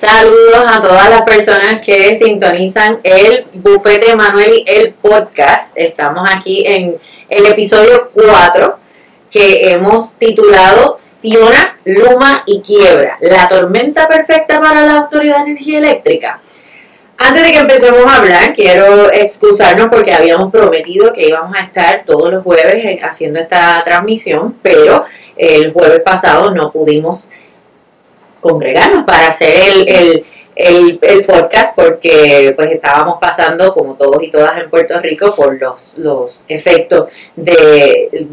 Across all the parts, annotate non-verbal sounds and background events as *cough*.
Saludos a todas las personas que sintonizan el Bufete Manuel y el podcast. Estamos aquí en el episodio 4 que hemos titulado Fiona, Luma y Quiebra, la tormenta perfecta para la Autoridad de Energía Eléctrica. Antes de que empecemos a hablar, quiero excusarnos porque habíamos prometido que íbamos a estar todos los jueves haciendo esta transmisión, pero el jueves pasado no pudimos congregarnos para hacer el, podcast porque pues estábamos pasando, como todos y todas en Puerto Rico, por los, los efectos de,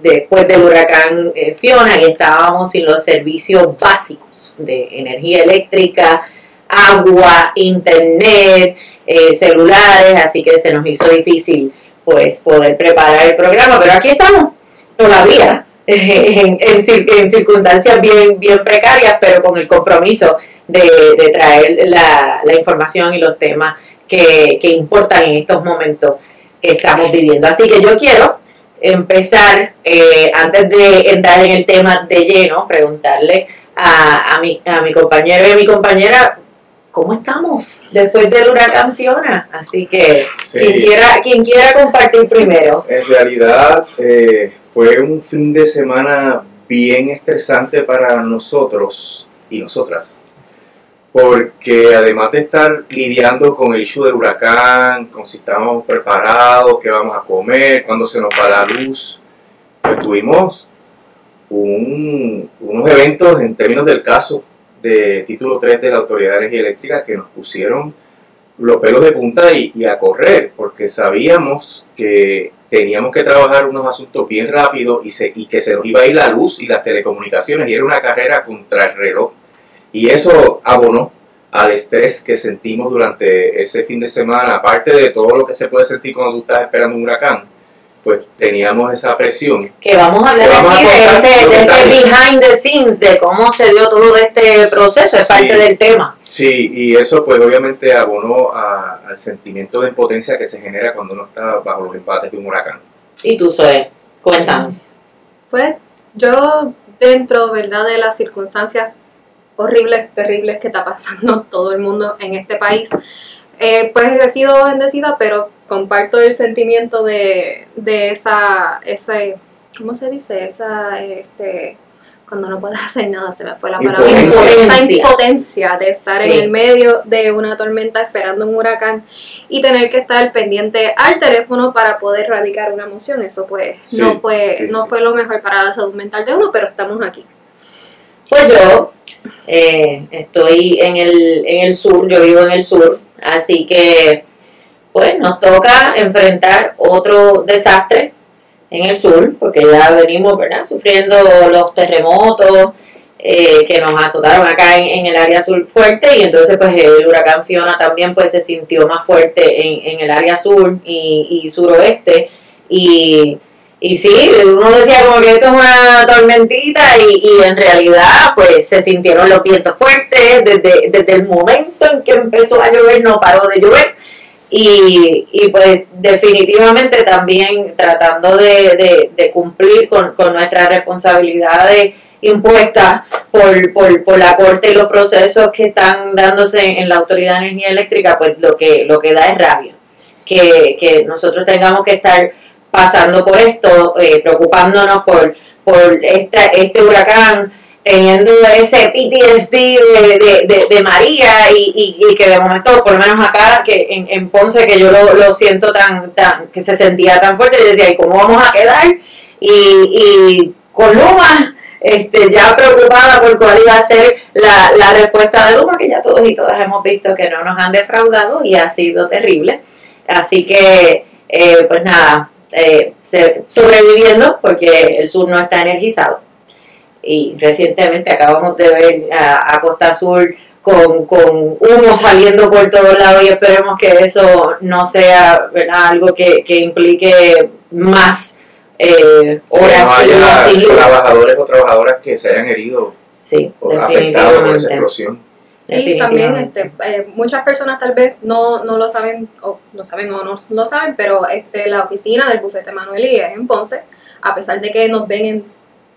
después del huracán eh, Fiona y estábamos sin los servicios básicos de energía eléctrica, agua, internet, eh, celulares, así que se nos hizo difícil pues poder preparar el programa, pero aquí estamos todavía en, circunstancias bien, bien precarias, pero con el compromiso de, traer la, información y los temas que, importan en estos momentos que estamos viviendo. Así que yo quiero empezar, eh, antes de entrar en el tema de lleno, preguntarle a, a, mi, a mi compañero y a mi compañera cómo estamos después del huracán Fiona. Así que quien, quiera, quien quiera compartir primero. En realidad, eh, fue un fin de semana bien estresante para nosotros y nosotras, porque además de estar lidiando con el issue del huracán, con si estamos preparados, qué vamos a comer, cuándo se nos va la luz, pues tuvimos unos eventos en términos del caso de título 3 de la Autoridad de Energía Eléctrica que nos pusieron los pelos de punta y, y a correr, porque sabíamos que teníamos que trabajar unos asuntos bien rápido y, se, y que se nos iba a ir la luz y las telecomunicaciones y era una carrera contra el reloj. Y eso abonó al estrés que sentimos durante ese fin de semana, aparte de todo lo que se puede sentir cuando tú estás esperando un huracán, pues teníamos esa presión. Que vamos a hablar aquí de, ese, behind the scenes, de cómo se dio todo este proceso, es parte del tema. Sí, y eso pues obviamente abonó al sentimiento de impotencia que se genera cuando uno está bajo los empates de un huracán. ¿Y tú, Zoe? Cuéntanos. Pues yo dentro, ¿verdad?, de las circunstancias horribles, terribles que está pasando *laughs* todo el mundo en este país, eh, pues he sido bendecida, pero comparto el sentimiento de, de esa, ese, ¿cómo se dice? Esa, este, cuando no puedes *laughs* hacer nada, se me fue la palabra, esa impotencia. de estar en el medio de una tormenta esperando un huracán y tener que estar pendiente al teléfono para poder radicar una emoción, eso pues no fue no fue lo mejor para la salud mental de uno, pero estamos aquí. Pues yo eh, estoy en el, en el sur, yo vivo en el sur, así que pues nos toca enfrentar otro desastre en el sur, porque ya venimos sufriendo los terremotos eh, que nos azotaron acá en, el área sur fuerte y entonces pues el huracán Fiona también pues se sintió más fuerte en, en el área sur y, y suroeste. Y, y sí, uno decía como que esto es una tormentita y, y, en realidad pues se sintieron los vientos fuertes desde, desde el momento en que empezó a llover no paró de llover y, y pues definitivamente también tratando de, de, cumplir con, con, nuestras responsabilidades impuestas por, por, por, la Corte y los procesos que están dándose en la Autoridad de Energía Eléctrica, pues lo que, lo que da es rabia. Que, que nosotros tengamos que estar pasando por esto, eh, preocupándonos por, por esta, este huracán, teniendo ese PTSD de, de, de, María y, y, que de momento, por lo menos acá, que en, en Ponce, que yo lo, lo, siento tan, tan, que se sentía tan fuerte, y decía, ¿y cómo vamos a quedar? Y, y con Luma, este, ya preocupada por cuál iba a ser la, la respuesta de Luma, que ya todos y todas hemos visto que no nos han defraudado y ha sido terrible. Así que, eh, pues nada, eh, sobreviviendo porque el sur no está energizado y recientemente acabamos de ver a, Costa Sur con, con, humo saliendo por todos lados y esperemos que eso no sea algo que, implique más eh, horas no trabajadores o trabajadoras que se hayan herido sí, o afectados por esa explosión. Y también este, eh, muchas personas tal vez no, no lo saben o no saben o no lo saben, pero este, la oficina del bufete Manuel y es en Ponce, a pesar de que nos ven en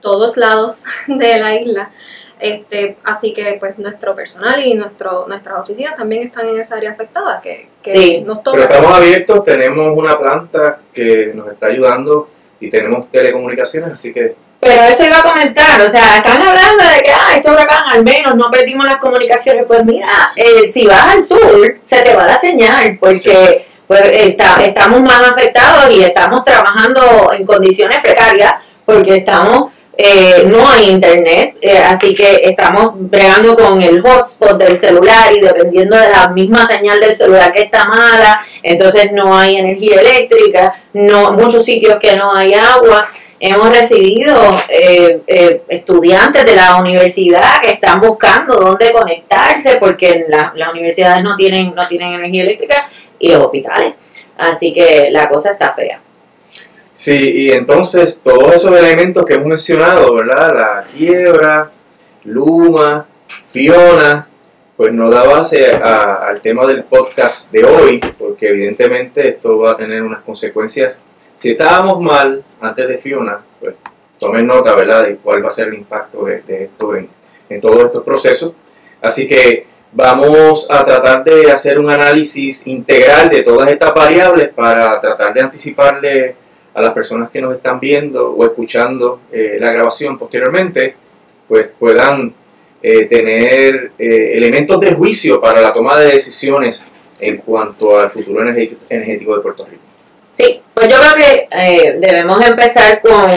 todos lados *laughs* de la isla. Este, así que pues nuestro personal y nuestro, nuestras oficinas también están en esa área afectada, que, que Sí, nos Pero toca. estamos abiertos, tenemos una planta que nos está ayudando y tenemos telecomunicaciones, así que Pero eso iba a comentar, o sea, están hablando de que, ah, este huracán al menos no perdimos las comunicaciones. Pues mira, eh, si vas al sur, se te va la señal, porque pues, está, estamos más afectados y estamos trabajando en condiciones precarias, porque estamos, eh, no hay internet, eh, así que estamos bregando con el hotspot del celular y dependiendo de la misma señal del celular que está mala, entonces no hay energía eléctrica, no muchos sitios que no hay agua. Hemos recibido eh, eh, estudiantes de la universidad que están buscando dónde conectarse porque la- las universidades no tienen, no tienen energía eléctrica y los hospitales. Así que la cosa está fea. Sí, y entonces todos esos elementos que hemos mencionado, ¿verdad? La quiebra, Luma, Fiona, pues no da base a- al tema del podcast de hoy, porque evidentemente esto va a tener unas consecuencias. Si estábamos mal antes de Fiona, pues tomen nota, ¿verdad?, de cuál va a ser el impacto de, esto en todos estos procesos. Así que vamos a tratar de hacer un análisis integral de todas estas variables para tratar de anticiparle a las personas que nos están viendo o escuchando eh, la grabación posteriormente, pues puedan eh, tener eh, elementos de juicio para la toma de decisiones en cuanto al futuro energético, de Puerto Rico. Sí, pues yo creo que debemos empezar con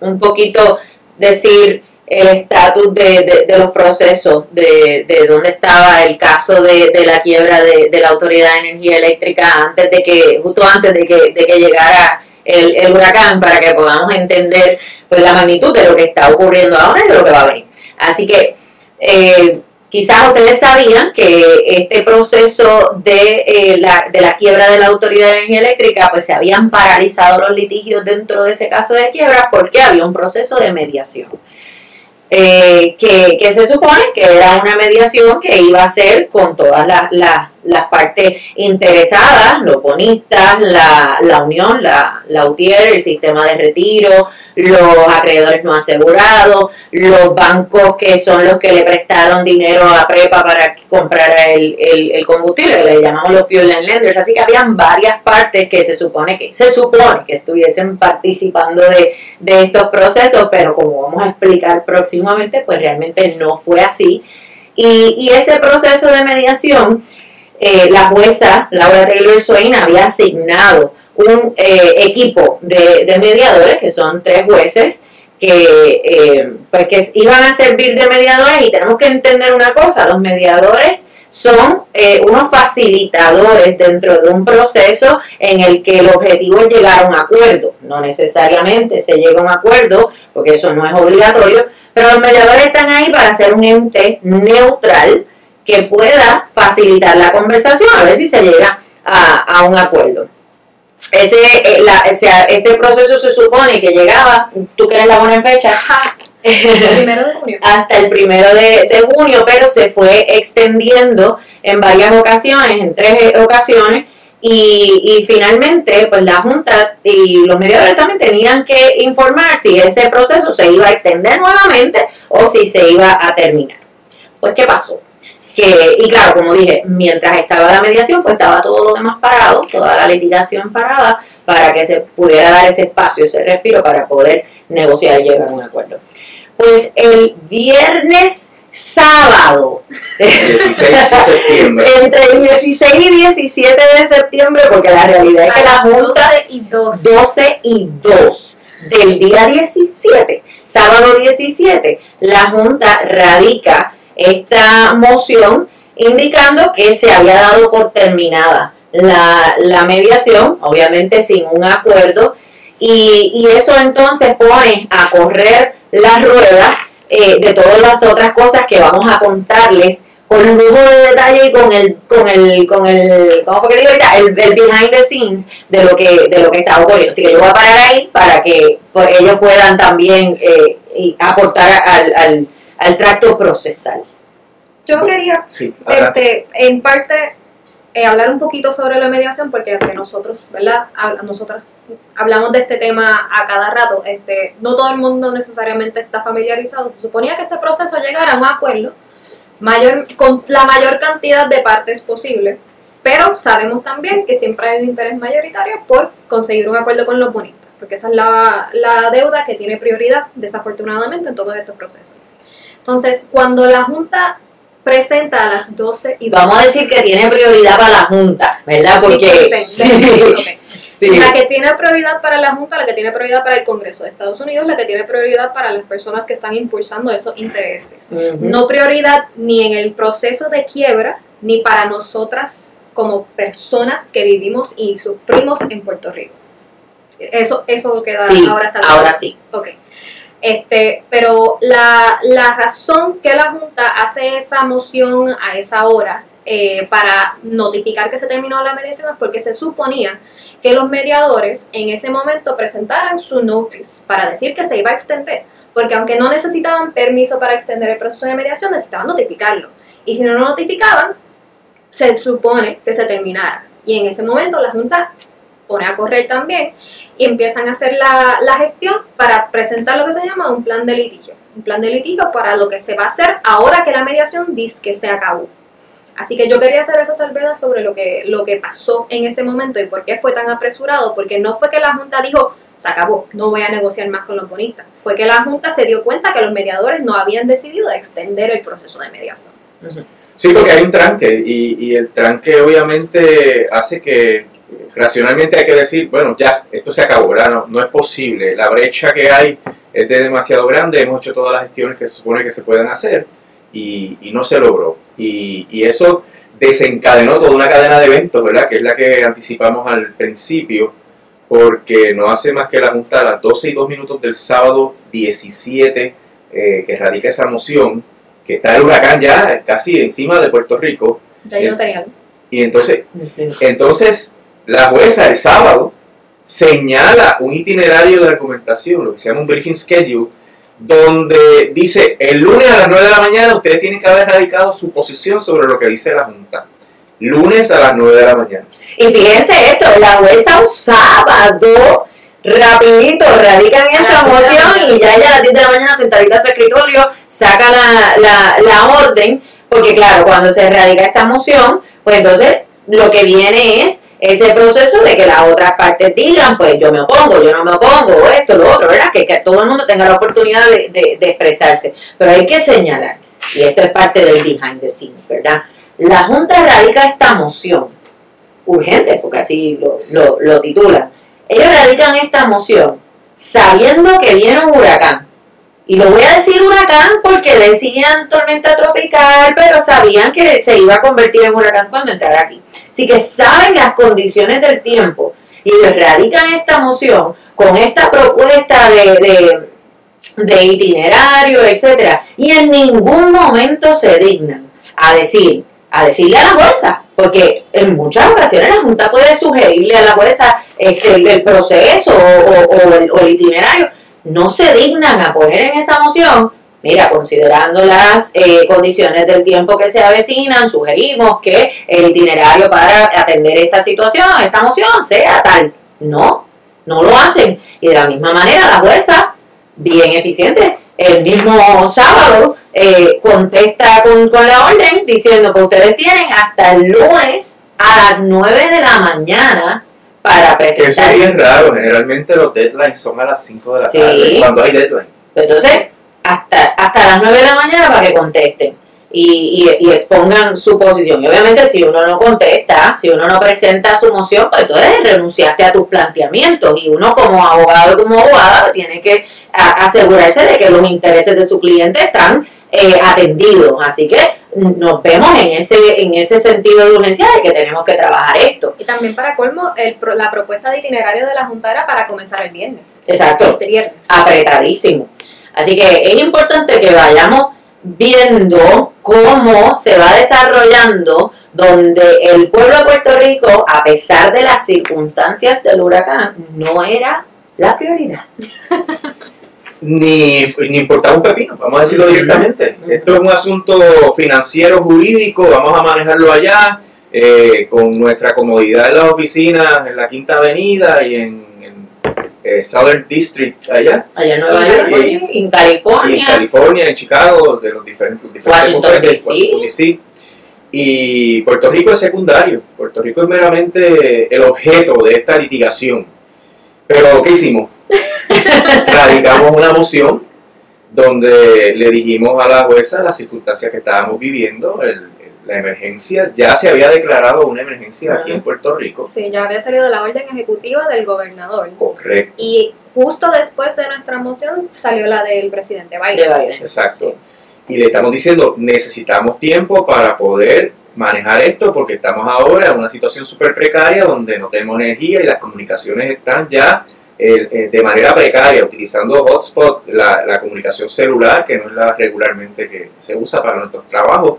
un poquito decir el estatus de, de- de los procesos, de, de dónde estaba el caso de, la quiebra de, la Autoridad de Energía Eléctrica antes de que, justo antes de que llegara el, huracán, para que podamos entender pues, la magnitud de lo que está ocurriendo ahora y de lo que va a venir. Así que eh, quizás ustedes sabían que este proceso de, eh, la, de la quiebra de la Autoridad de Energía Eléctrica, pues se habían paralizado los litigios dentro de ese caso de quiebra porque había un proceso de mediación. Eh, que, que se supone que era una mediación que iba a ser con todas las, las, las partes interesadas, los bonistas, la, la unión, la, la UTIER, el sistema de retiro, los acreedores no asegurados, los bancos que son los que le prestaron dinero a Prepa para el, el, el combustible, que le llamamos los fuel and lenders, así que habían varias partes que se supone que se supone que estuviesen participando de, de estos procesos, pero como vamos a explicar próximamente, pues realmente no fue así. Y, y ese proceso de mediación, eh, la jueza Laura Taylor Swain había asignado un eh, equipo de, mediadores, que son tres jueces, que, eh, pues que iban a servir de mediadores y tenemos que entender una cosa, los mediadores son eh, unos facilitadores dentro de un proceso en el que el objetivo es llegar a un acuerdo. No necesariamente se llega a un acuerdo, porque eso no es obligatorio, pero los mediadores están ahí para ser un ente neutral que pueda facilitar la conversación, a ver si se llega a, a un acuerdo. Ese, eh, la- ese, ese proceso se supone que llegaba, tú crees la buena fecha, *laughs* Primero de junio. hasta el primero de, de junio, pero se fue extendiendo en varias ocasiones, en tres eh, ocasiones, y, y finalmente, pues la Junta y los mediadores también tenían que informar si ese proceso se iba a extender nuevamente o si se iba a terminar. Pues, ¿qué pasó? Que, y claro, como dije, mientras estaba la mediación, pues estaba todo lo demás parado, toda la litigación parada, para que se pudiera dar ese espacio, ese respiro para poder negociar y llegar a un acuerdo. Pues el viernes sábado, 16 de septiembre. *laughs* entre el 16 y 17 de septiembre, porque la realidad es que la Junta 12 y 2. 12 y 2 del día 17, sábado 17, la Junta radica esta moción indicando que se había dado por terminada la, la mediación, obviamente sin un acuerdo, y, y eso entonces pone a correr la rueda eh, de todas las otras cosas que vamos a contarles con lujo de detalle y con el, con el, con el, ¿cómo fue que digo? El, el behind the scenes de lo que, de lo que está ocurriendo. Así que yo voy a parar ahí para que pues, ellos puedan también eh, aportar al, al, al tracto procesal. Yo quería Sí, este, en parte eh, hablar un poquito sobre la mediación, porque aunque nosotros, ¿verdad? A, nosotras hablamos de este tema a cada rato, este, no todo el mundo necesariamente está familiarizado. Se suponía que este proceso llegara a un acuerdo mayor, con la mayor cantidad de partes posible, pero sabemos también que siempre hay un interés mayoritario por conseguir un acuerdo con los bonistas, porque esa es la, la deuda que tiene prioridad, desafortunadamente, en todos estos procesos. Entonces, cuando la Junta presenta a las 12 y Vamos a decir que tiene prioridad para la Junta, ¿verdad? Porque... La que tiene prioridad para la Junta, la que tiene prioridad para el Congreso de Estados Unidos, la que tiene prioridad para las personas que están impulsando esos intereses. No prioridad ni en el proceso de quiebra, ni para nosotras como personas que vivimos y sufrimos en Puerto Rico. Eso, eso queda ahora está Ahora sí. Ok. Este, pero la, la, razón que la Junta hace esa moción a esa hora eh, para notificar que se terminó la mediación es porque se suponía que los mediadores en ese momento presentaran su notice para decir que se iba a extender, porque aunque no necesitaban permiso para extender el proceso de mediación, necesitaban notificarlo. Y si no lo notificaban, se supone que se terminara. Y en ese momento la Junta pone a correr también y empiezan a hacer la, la, gestión para presentar lo que se llama un plan de litigio. Un plan de litigio para lo que se va a hacer ahora que la mediación dice que se acabó. Así que yo quería hacer esa salvedad sobre lo que, lo que pasó en ese momento y por qué fue tan apresurado, porque no fue que la Junta dijo, se acabó, no voy a negociar más con los bonistas. Fue que la Junta se dio cuenta que los mediadores no habían decidido extender el proceso de mediación. Sí, porque hay un tranque y, y el tranque obviamente hace que racionalmente hay que decir, bueno, ya, esto se acabó, ¿verdad? No, es posible. La brecha que hay es de demasiado grande, hemos hecho todas las gestiones que se supone que se puedan hacer y, no se logró. Y, eso desencadenó toda una cadena de eventos, ¿verdad? Que es la que anticipamos al principio, porque no hace más que la Junta a las 12 y 2 minutos del sábado 17 eh, que radica esa moción, que está el huracán ya casi encima de Puerto Rico. Y entonces, entonces la jueza el sábado señala un itinerario de argumentación, lo que se llama un briefing schedule, donde dice el lunes a las 9 de la mañana ustedes tienen que haber radicado su posición sobre lo que dice la Junta. Lunes a las 9 de la mañana. Y fíjense esto, la jueza un sábado rapidito radican esa moción y ya, ya a las 10 de la mañana sentadita en su escritorio saca la, la, la orden, porque claro, cuando se radica esta moción, pues entonces lo que viene es ese proceso de que las otras partes digan, pues yo me opongo, yo no me opongo, esto, lo otro, ¿verdad? Que, que todo el mundo tenga la oportunidad de, de, expresarse. Pero hay que señalar, y esto es parte del behind the scenes, ¿verdad? La Junta radica esta moción, urgente, porque así lo, lo, lo titulan. Ellos radican esta moción sabiendo que viene un huracán y lo voy a decir huracán porque decían tormenta tropical, pero sabían que se iba a convertir en huracán cuando entrara aquí. Así que saben las condiciones del tiempo. Y radican esta moción con esta propuesta de, de, itinerario, etcétera, y en ningún momento se dignan a decir, a decirle a la jueza, porque en muchas ocasiones la Junta puede sugerirle a la jueza este, el, proceso o, el, o el itinerario, no se dignan a poner en esa moción, mira, considerando las eh, condiciones del tiempo que se avecinan, sugerimos que el itinerario para atender esta situación, esta moción, sea tal. No, no lo hacen. Y de la misma manera la jueza, bien eficiente, el mismo sábado eh, contesta con, con, la orden diciendo que ustedes tienen hasta el lunes a las 9 de la mañana para presentar. Eso es bien raro, generalmente los deadlines son a las 5 de la tarde, cuando hay deadline. Entonces, hasta, hasta las 9 de la mañana para que contesten y, y, expongan su posición. Y obviamente si uno no contesta, si uno no presenta su moción, pues entonces renunciaste a tus planteamientos y uno como abogado y como abogada tiene que asegurarse de que los intereses de su cliente están eh, atendidos. Así que nos vemos en ese en ese sentido de urgencia de que tenemos que trabajar esto. Y también para colmo, el, la propuesta de itinerario de la Junta era para comenzar el viernes. Exacto. Este viernes. Apretadísimo. Así que es importante que vayamos viendo cómo se va desarrollando, donde el pueblo de Puerto Rico, a pesar de las circunstancias del huracán, no era la prioridad. *laughs* ni, ni importaba un pepino, vamos a decirlo directamente. Esto es un asunto financiero, jurídico, vamos a manejarlo allá. eh, con nuestra comodidad en las oficinas en la Quinta Avenida y en, en, eh, Southern District allá, Allá en Nueva York, California. en y en California. California, en Chicago, de los diferentes, los diferentes Washington, bodegas, D.C.. Washington, D.C.. Y Puerto Rico es secundario. Puerto Rico es meramente el objeto de esta litigación. Pero, ¿qué hicimos? *laughs* Radicamos una moción donde le dijimos a la jueza las circunstancias que estábamos viviendo, el- el- la emergencia. Ya se había declarado una emergencia aquí en Puerto Rico. Sí, ya había salido la orden ejecutiva del gobernador. Correcto, Y justo después de nuestra moción salió la del presidente de Biden. Exacto. Y le estamos diciendo, necesitamos tiempo para poder manejar esto porque estamos ahora en una situación súper precaria donde no tenemos energía y las comunicaciones están ya de manera precaria, utilizando hotspot, la, la comunicación celular, que no es la regularmente que se usa para nuestros trabajos.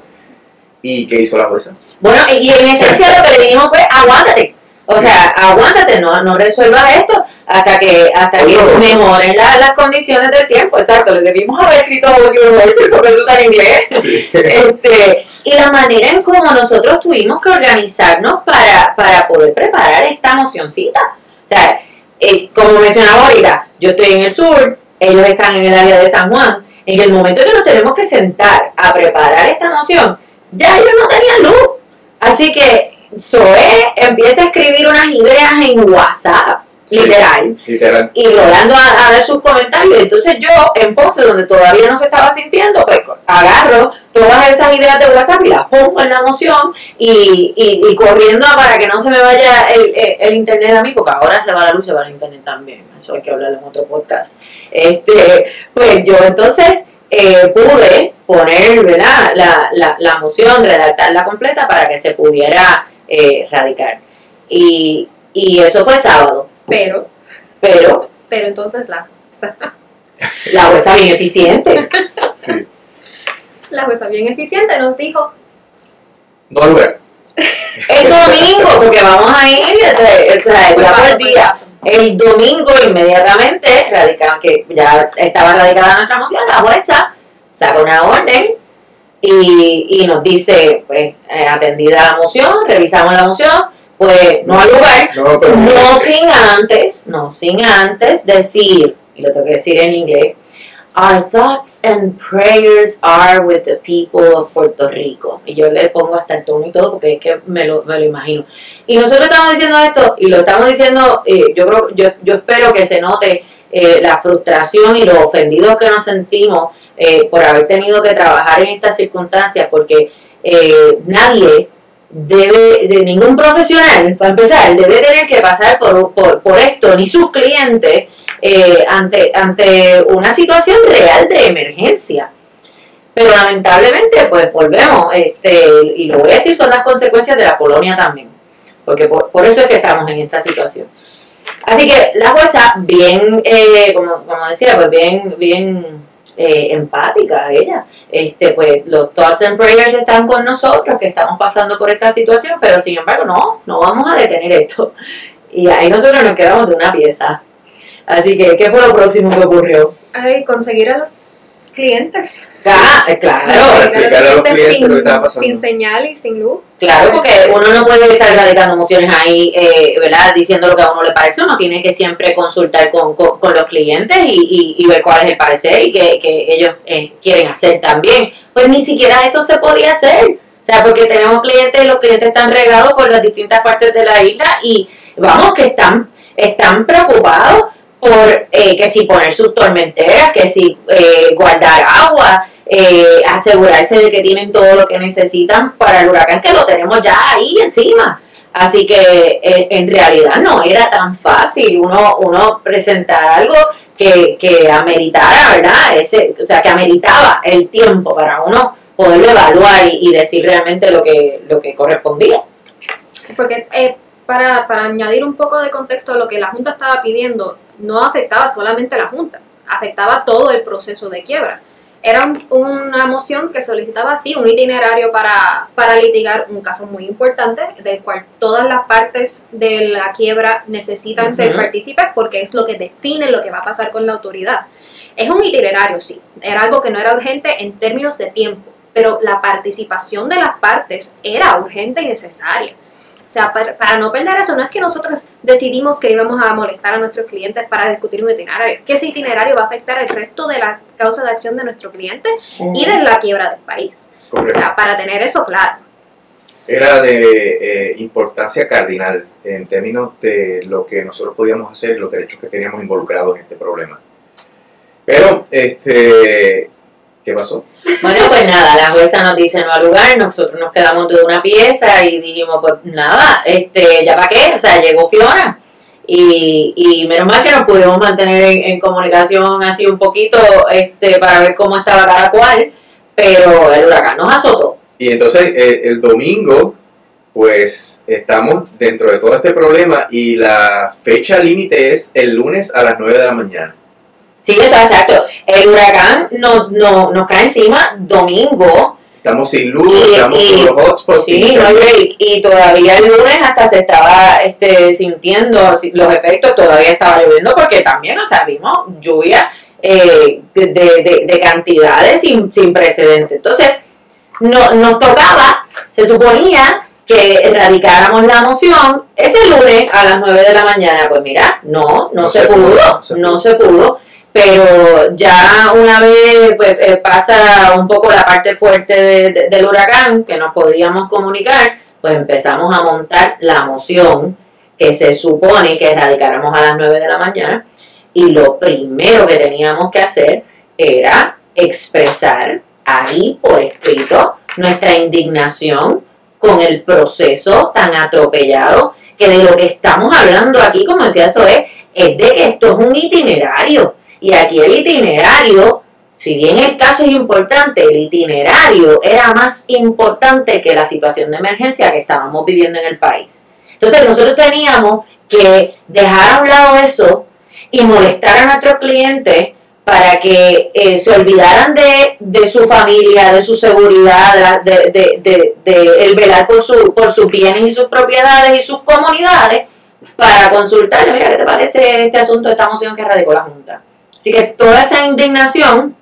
¿Y qué hizo la jueza? Bueno, y en esencia lo que le dijimos fue aguántate. O sea, aguántate, no, no resuelvas esto hasta que hasta que mejoren la- las condiciones del tiempo. Exacto, le debimos haber escrito Your Voices porque eso está en inglés. Sí. Este, y la manera en cómo nosotros tuvimos que organizarnos para, para poder preparar esta mocioncita. O sea, eh, como mencionaba ahorita, yo estoy en el sur, ellos están en el área de San Juan. En el momento que nos tenemos que sentar a preparar esta moción, ya ellos no tenían luz. Así que Zoe empieza a escribir unas ideas en WhatsApp, Sí. literal y Rolando a, a dar sus comentarios. Entonces yo, en Ponce, donde todavía no se estaba sintiendo, pues agarro todas esas ideas de WhatsApp y las pongo en la moción y, y, y corriendo para que no se me vaya el, el- el internet a mí, porque ahora se va la luz, se va el internet también. Eso hay que hablarlo en otro podcast. Este, pues yo entonces eh, pude poner ¿verdad? La, la, la moción, redactarla completa para que se pudiera eh, radicar. Y, y eso fue sábado. Pero, Pero pero entonces la, la jueza bien eficiente. Sí. la jueza bien eficiente nos dijo, No al lugar. El domingo, porque vamos a ir este, día por el día. El domingo inmediatamente radicaban que ya estaba radicada nuestra moción, la jueza saca una orden y, y nos dice, pues, eh, atendida la moción, revisamos la moción, pues no hay lugar, No, pero no sin antes, no sin antes decir, y lo tengo que decir en inglés, Our thoughts and prayers are with the people of Puerto Rico. Y yo le pongo hasta el tono y todo porque es que me lo, me lo imagino. Y nosotros estamos diciendo esto y lo estamos diciendo, eh, yo creo, yo, yo espero que se note eh, la frustración y lo ofendidos que nos sentimos eh, por haber tenido que trabajar en estas circunstancias porque eh, nadie debe, de ningún profesional, para empezar, debe tener que pasar por, por, por esto, ni sus clientes, eh, ante, ante una situación real de emergencia. Pero lamentablemente, pues volvemos, este, y lo voy a decir, son las consecuencias de la colonia también, porque por, por eso es que estamos en esta situación. Así que la jueza, bien, eh, como, como decía, pues bien, bien eh, empática ella. Este, pues los thoughts and prayers están con nosotros, que estamos pasando por esta situación, pero sin embargo, no, no vamos a detener esto. Y ahí nosotros nos quedamos de una pieza. Así que, ¿qué fue lo próximo que ocurrió? ay, conseguir a los clientes. Ah, eh, claro, explicarle a los clientes sin, lo que estaba pasando. sin señal y sin luz. claro, porque uno no puede estar radicando emociones ahí, eh, ¿verdad? Diciendo lo que a uno le parece, uno tiene que siempre consultar con, con, con los clientes y, y, y ver cuál es el parecer y que, que ellos eh, quieren hacer también. Pues ni siquiera eso se podía hacer. O sea, porque tenemos clientes, los clientes están regados por las distintas partes de la isla y vamos, que están, están preocupados por eh, que si poner sus tormenteras, que si eh, guardar agua, eh, asegurarse de que tienen todo lo que necesitan para el huracán, que lo tenemos ya ahí encima. Así que eh, en realidad no era tan fácil uno, uno presentar algo que, que ameritara, ¿verdad? Ese, o sea, que ameritaba el tiempo para uno poderlo evaluar y, y decir realmente lo que, lo que correspondía. Sí, porque eh, para, para añadir un poco de contexto a lo que la Junta estaba pidiendo, no afectaba solamente a la Junta, afectaba todo el proceso de quiebra. Era un- una moción que solicitaba, sí, un itinerario para, para litigar un caso muy importante, del cual todas las partes de la quiebra necesitan ser partícipes porque es lo que define lo que va a pasar con la autoridad. Es un itinerario, sí, era algo que no era urgente en términos de tiempo, pero la participación de las partes era urgente y necesaria. O sea, para, para, no perder eso, no es que nosotros decidimos que íbamos a molestar a nuestros clientes para discutir un itinerario, que ese itinerario va a afectar el resto de la causa de acción de nuestro cliente y de la quiebra del país. Correcto. O sea, para tener eso claro. Era de eh, importancia cardinal en términos de lo que nosotros podíamos hacer, los derechos que teníamos involucrados en este problema. Pero, este, ¿qué pasó? Bueno, pues nada, la jueza nos dice no al lugar, nosotros nos quedamos de una pieza y dijimos, pues nada, este, ya para qué, o sea, llegó Fiona. Y, y menos mal que nos pudimos mantener en, en, comunicación así un poquito este, para ver cómo estaba cada cual, pero el huracán nos azotó. Y entonces el, el domingo, pues estamos dentro de todo este problema y la fecha límite es el lunes a las 9 de la mañana. Sí, exacto. El huracán nos, no, nos cae encima domingo. Estamos sin luz, Y- estamos y- con los hotspots. Sí, sin no. Y todavía el lunes hasta se estaba este, sintiendo si- los efectos, todavía estaba lloviendo porque también, o sea, vimos lluvia eh, de, de- de cantidades sin, sin precedentes. Entonces, no, nos tocaba, se suponía que radicáramos la moción ese lunes a las 9 de la mañana. Pues mira, no, no, No se, pudo, no se no pudo. Pero ya una vez pues, eh, pasa un poco la parte fuerte de- de- del huracán, que nos podíamos comunicar, pues empezamos a montar la moción que se supone que radicáramos a las 9 de la mañana. Y lo primero que teníamos que hacer era expresar ahí por escrito nuestra indignación con el proceso tan atropellado que de lo que estamos hablando aquí, como decía Zoe, es de que esto es un itinerario. Y aquí el itinerario, si bien el caso es importante, el itinerario era más importante que la situación de emergencia que estábamos viviendo en el país. Entonces nosotros teníamos que dejar a un lado eso y molestar a nuestros clientes para que eh, se olvidaran de, de su familia, de su seguridad, de, de, de- de- de el velar por, su, por sus bienes y sus propiedades y sus comunidades, para consultarle, mira, ¿qué te parece este asunto, esta moción que radicó la Junta? Así que toda esa indignación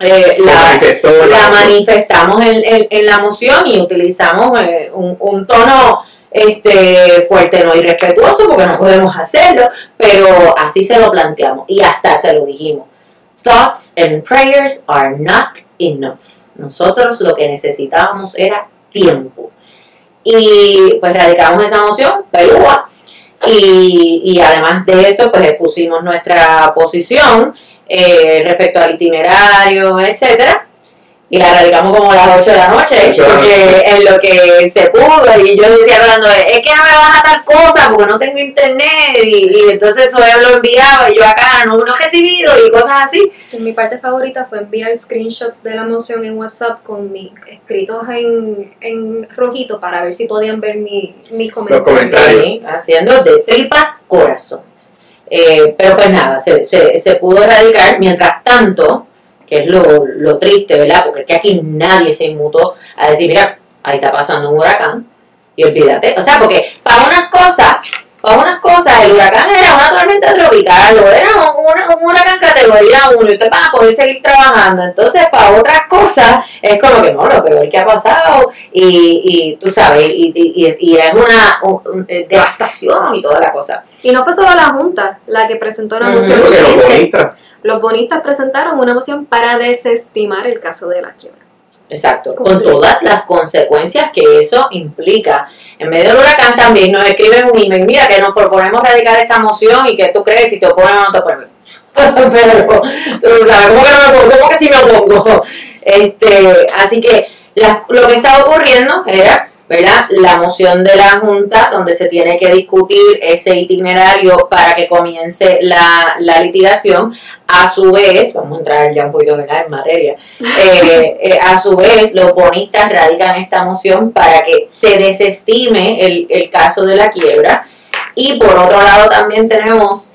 eh, la, manifestamos en, en- en la moción y utilizamos eh, un, un tono este fuerte, no irrespetuoso, porque no podemos hacerlo, pero así se lo planteamos y hasta se lo dijimos. Thoughts and prayers are not enough. Nosotros lo que necesitábamos era tiempo. Y pues radicamos esa moción, pelúa, y, y además de eso, pues expusimos nuestra posición eh, respecto al itinerario, etcétera. Y la radicamos como a las 8 de la noche, Ocho de la porque noche. en lo que se pudo, y yo decía hablando es que no me baja tal cosa porque no tengo internet, y, y entonces Zoe lo enviaba, y yo acá no, no he recibido, y cosas así. Sí, mi parte favorita fue enviar screenshots de la moción en WhatsApp con mi, escritos en, en rojito para ver si podían ver mi, mis comentarios. comentarios. Sí, haciendo de tripas corazones. Eh, pero pues nada, se, se, se pudo erradicar. Mientras tanto, que es lo, lo triste, ¿verdad? Porque es que aquí nadie se inmutó a decir, mira, ahí está pasando un huracán. Y olvídate. O sea, porque para unas cosas, para unas cosas, el huracán era una tormenta tropical o era un, una- un huracán categoría 1 y ustedes van a poder seguir trabajando. Entonces, para otras cosas, es como que no, lo peor que ha pasado y, y tú sabes, y, y- es una un- un- eh, devastación y toda la cosa. Y no fue solo la Junta la que presentó la moción. Urgente. bonistas, Los bonistas presentaron una moción para desestimar el caso de la quiebra. Exacto, con todas las consecuencias que eso implica. En medio del huracán también nos escriben un email, mira que nos proponemos radicar esta moción y que tú crees si te opones o no te opones. *laughs* Pero, tú sabes, ¿cómo que no me pongo? ¿Cómo que sí me opongo? Este, así que la- lo que estaba ocurriendo era, ¿verdad? La moción de la Junta donde se tiene que discutir ese itinerario para que comience la, la litigación. A su vez, vamos a entrar ya un poquito ¿verdad? en materia, *laughs* eh, eh, a su vez, los bonistas radican esta moción para que se desestime el, el caso de la quiebra. Y por otro lado también tenemos,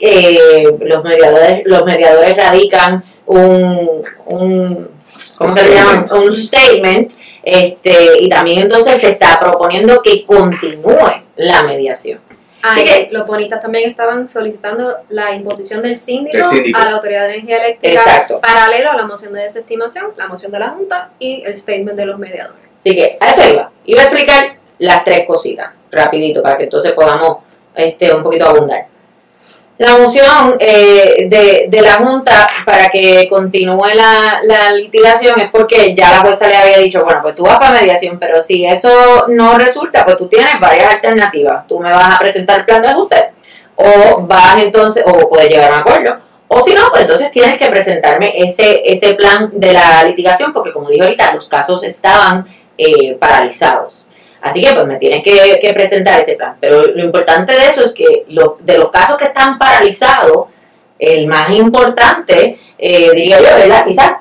eh, los, mediadores, los mediadores radican un, un ¿cómo se llama? Un statement. Este, y también entonces se está proponiendo que continúe la mediación. Ah, Así que- los bonistas también estaban solicitando la imposición del síndico, Del síndico. a la Autoridad de Energía Eléctrica Exacto. paralelo a la moción de desestimación, la moción de la Junta y el statement de los mediadores. Así que a eso iba. Iba a explicar las tres cositas, rapidito, para que entonces podamos este, un poquito abundar. La moción eh, de, de la Junta para que continúe la, la litigación es porque ya la jueza le había dicho, bueno, pues tú vas para mediación, pero si eso no resulta, pues tú tienes varias alternativas. Tú me vas a presentar el plan de ajuste o vas entonces, o puedes llegar a un acuerdo. O si no, pues entonces tienes que presentarme ese, ese plan de la litigación, porque como dije ahorita, los casos estaban eh, paralizados. Así que pues me tienes que, que presentar ese plan. Pero lo importante de eso es que lo- de los casos que están paralizados, el más importante, eh, diría yo, ¿verdad? Quizás,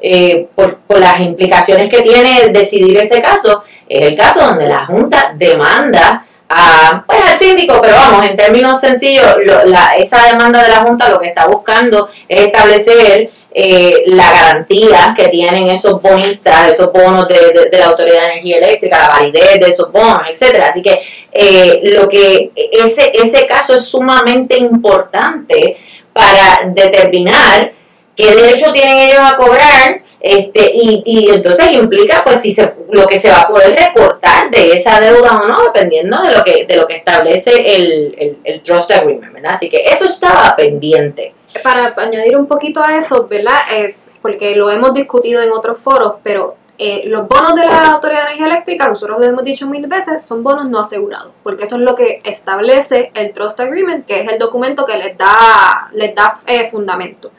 eh, por, por las implicaciones que tiene decidir ese caso, es el caso donde la Junta demanda a, pues, al síndico, pero vamos, en términos sencillos, lo- la- esa demanda de la Junta lo que está buscando es establecer eh, la garantía que tienen esos bonistas, esos bonos de, de- de la Autoridad de Energía Eléctrica, la validez de esos bonos, etcétera. Así que eh, lo que ese, ese caso es sumamente importante para determinar qué derecho tienen ellos a cobrar este y, y entonces implica pues si se, lo que se va a poder recortar de esa deuda o no dependiendo de lo que de lo que establece el, el, el trust agreement ¿verdad? así que eso estaba pendiente Para añadir un poquito a eso, ¿verdad? Eh, porque lo hemos discutido en otros foros, pero eh, los bonos de la Autoridad de Energía Eléctrica, nosotros lo hemos dicho mil veces, son bonos no asegurados, porque eso es lo que establece el Trust Agreement, que es el documento que les da, les da eh, fundamento.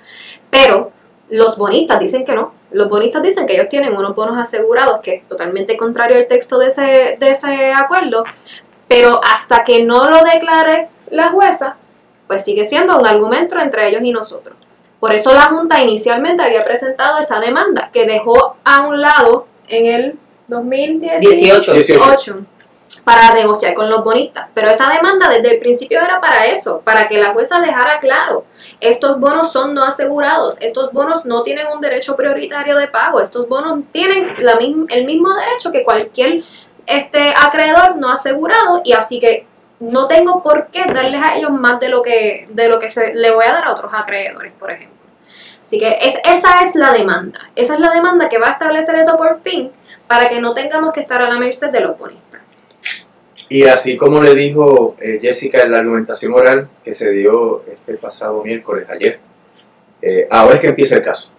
Pero los bonistas dicen que no. Los bonistas dicen que ellos tienen unos bonos asegurados, que es totalmente contrario al texto de ese, de ese acuerdo, pero hasta que no lo declare la jueza, pues sigue siendo un argumento entre ellos y nosotros. Por eso la Junta inicialmente había presentado esa demanda, que dejó a un lado en el 2018 18 para negociar con los bonistas. Pero esa demanda desde el principio era para eso, para que la jueza dejara claro, estos bonos son no asegurados, estos bonos no tienen un derecho prioritario de pago, estos bonos tienen la misma- el mismo derecho que cualquier este acreedor no asegurado y así que no tengo por qué darles a ellos más de lo que de lo que se, le voy a dar a otros acreedores, por ejemplo. Así que es, esa es la demanda, esa es la demanda que va a establecer eso por fin para que no tengamos que estar a la merced de los bonistas. Y así como le dijo eh, Jessica en la argumentación oral que se dio este pasado miércoles, ayer, eh, ahora es que empieza el caso.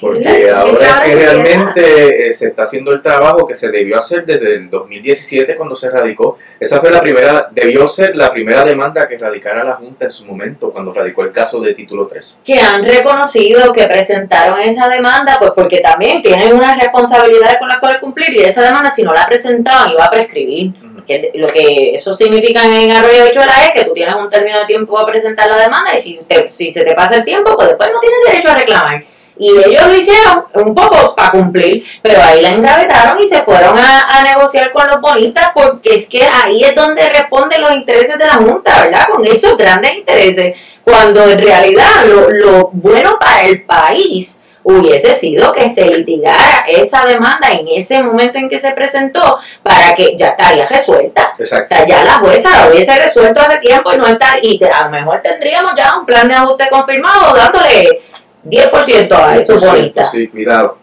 Porque ahora es que realmente eh, se está haciendo el trabajo que se debió hacer desde el 2017 cuando se radicó. Esa fue la primera, debió ser la primera demanda que radicara la Junta en su momento cuando radicó el caso de título 3. que han reconocido que presentaron esa demanda, pues porque también tienen unas responsabilidades con las cuales cumplir y esa demanda si no la presentaban iba a prescribir. Que lo que eso significa en Arroyo Bichuela es que tú tienes un término de tiempo para presentar la demanda y si, te- si se te pasa el tiempo, pues después no tienes derecho a reclamar. Y ellos lo hicieron un poco para cumplir, pero ahí la engavetaron y se fueron a, a negociar con los bonistas porque es que ahí es donde responden los intereses de la Junta, ¿verdad? Con esos grandes intereses, cuando en realidad lo, lo bueno para el país hubiese sido que se litigara esa demanda en ese momento en que se presentó para que ya estaría resuelta. O Exacto. sea, ya la jueza la hubiese resuelto hace tiempo y no estar, y a lo mejor tendríamos ya un plan de ajuste confirmado dándole 10% a esos 100%, bonistas. Sí, cuidado.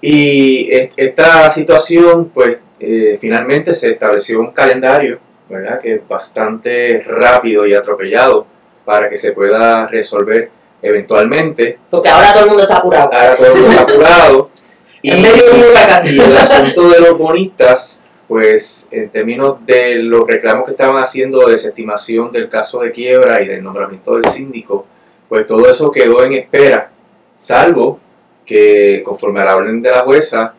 Y es- esta situación, pues, eh, finalmente se estableció un calendario, ¿verdad? Que es bastante rápido y atropellado para que se pueda resolver eventualmente. Porque ahora todo el mundo está apurado. Ahora todo el mundo está apurado. Y, *laughs* En medio y el asunto de los bonistas, pues, en términos de los reclamos que estaban haciendo de desestimación del caso de quiebra y del nombramiento del síndico, pues todo eso quedó en espera, salvo que conforme a la orden de la jueza,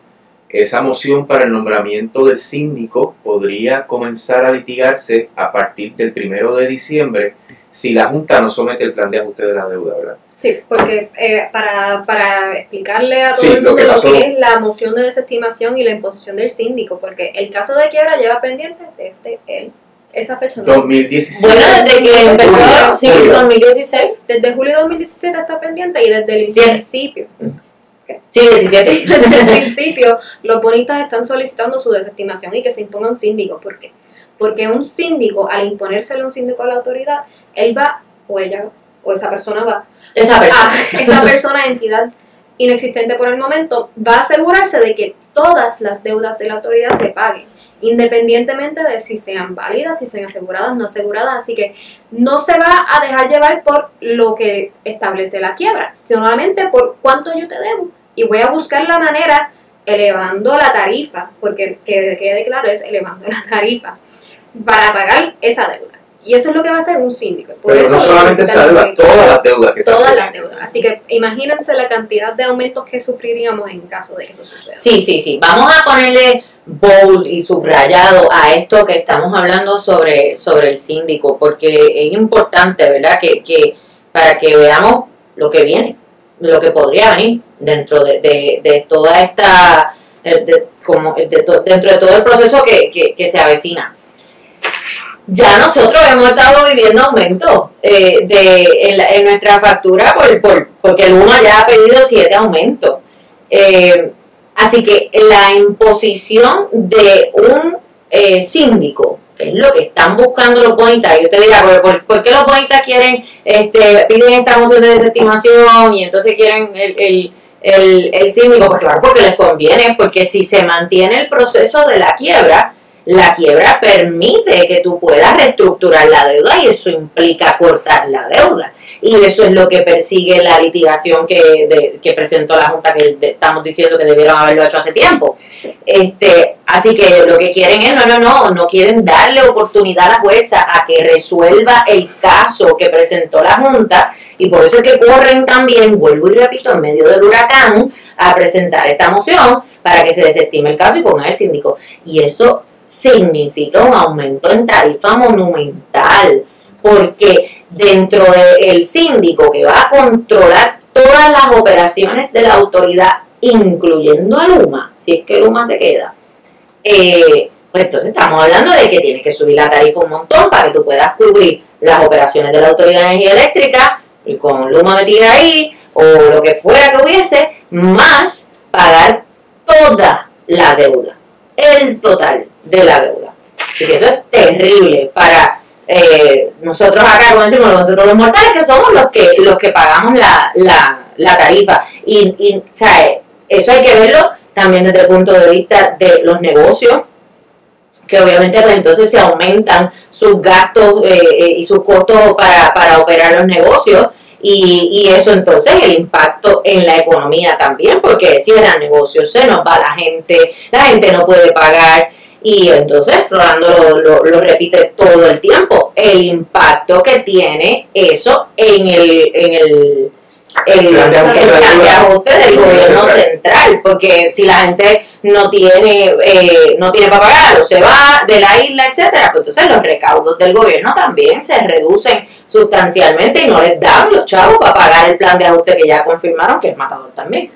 esa moción para el nombramiento del síndico podría comenzar a litigarse a partir del primero de diciembre si la Junta no somete el plan de ajuste de la deuda, ¿verdad? Sí, porque eh, para, para explicarle a todo Sí, el lo mundo que lo que es la moción de desestimación y la imposición del síndico, porque el caso de quiebra lleva pendiente desde el, esa fecha. ¿no? 2017. Bueno, desde que empezó, Julio, sí, julio. 2016, Desde julio de 2017 está pendiente y desde el Sí. principio, sí, 17. *laughs* desde el principio, los bonistas están solicitando su desestimación y que se imponga un síndico. ¿Por qué? Porque un síndico, al imponérsele un síndico a la autoridad, él va, o ella, o esa persona va, Esa persona. a esa persona, entidad inexistente por el momento, va a asegurarse de que todas las deudas de la autoridad se paguen, independientemente de si sean válidas, si sean aseguradas, no aseguradas. Así que no se va a dejar llevar por lo que establece la quiebra, solamente por cuánto yo te debo. Y voy a buscar la manera elevando la tarifa, porque que quede claro, es elevando la tarifa para pagar esa deuda. Y eso es lo que va a hacer un síndico. Por Pero eso no solamente salva todas las deudas que todas las deudas. Así que imagínense la cantidad de aumentos que sufriríamos en caso de que eso suceda. Sí, sí, sí. Vamos a ponerle bold y subrayado a esto que estamos hablando sobre, sobre el síndico, porque es importante, ¿verdad? Que, que para que veamos lo que viene, lo que podría venir dentro de, de, de toda esta, eh, de- como de to- dentro de todo el proceso que, que, que se avecina. Ya nosotros hemos estado viviendo aumentos eh, de, en, la- en nuestra factura por, por- porque el uno ya ha pedido siete aumentos. Eh, Así que la imposición de un eh, síndico, que es lo que están buscando los bonitas, y usted dirá, ¿por, por, por qué los bonitas quieren, este, piden esta moción de desestimación y entonces quieren el, el, el, el síndico? Pues claro, porque les conviene, porque si se mantiene el proceso de la quiebra, la quiebra permite que tú puedas reestructurar la deuda y eso implica cortar la deuda. Y eso es lo que persigue la litigación que, de- que presentó la Junta, que estamos diciendo que debieron haberlo hecho hace tiempo. Este, así que lo que quieren es, no, no, no, no quieren darle oportunidad a la jueza a que resuelva el caso que presentó la Junta y por eso es que corren también, vuelvo y repito, en medio del huracán a presentar esta moción para que se desestime el caso y pongan el síndico. Y eso significa un aumento en tarifa monumental, porque dentro del síndico que va a controlar todas las operaciones de la autoridad, incluyendo a Luma, si es que Luma se queda, eh, pues entonces estamos hablando de que tienes que subir la tarifa un montón para que tú puedas cubrir las operaciones de la Autoridad de Energía Eléctrica y con Luma metida ahí o lo que fuera que hubiese, más pagar toda la deuda, el total de la deuda. Y que eso es terrible para eh, nosotros acá, como decimos, nosotros los mortales que somos los que los que pagamos la, la, la tarifa. Y, y, sea, eso hay que verlo también desde el punto de vista de los negocios, que obviamente pues entonces se aumentan sus gastos eh, eh, y sus costos para, para operar los negocios. Y, y eso entonces el impacto en la economía también, porque cierran negocios, se nos va la gente, la gente no puede pagar, y entonces Rolando lo, lo, lo repite todo el tiempo, el impacto que tiene eso en el, en el, el, Plan de ajuste el deuda. ajuste del gobierno Central. porque si la gente no tiene eh, no tiene para pagar o se va de la isla, etcétera, pues entonces los recaudos del gobierno también se reducen sustancialmente y no les dan los chavos para pagar el plan de ajuste que ya confirmaron que es matador también.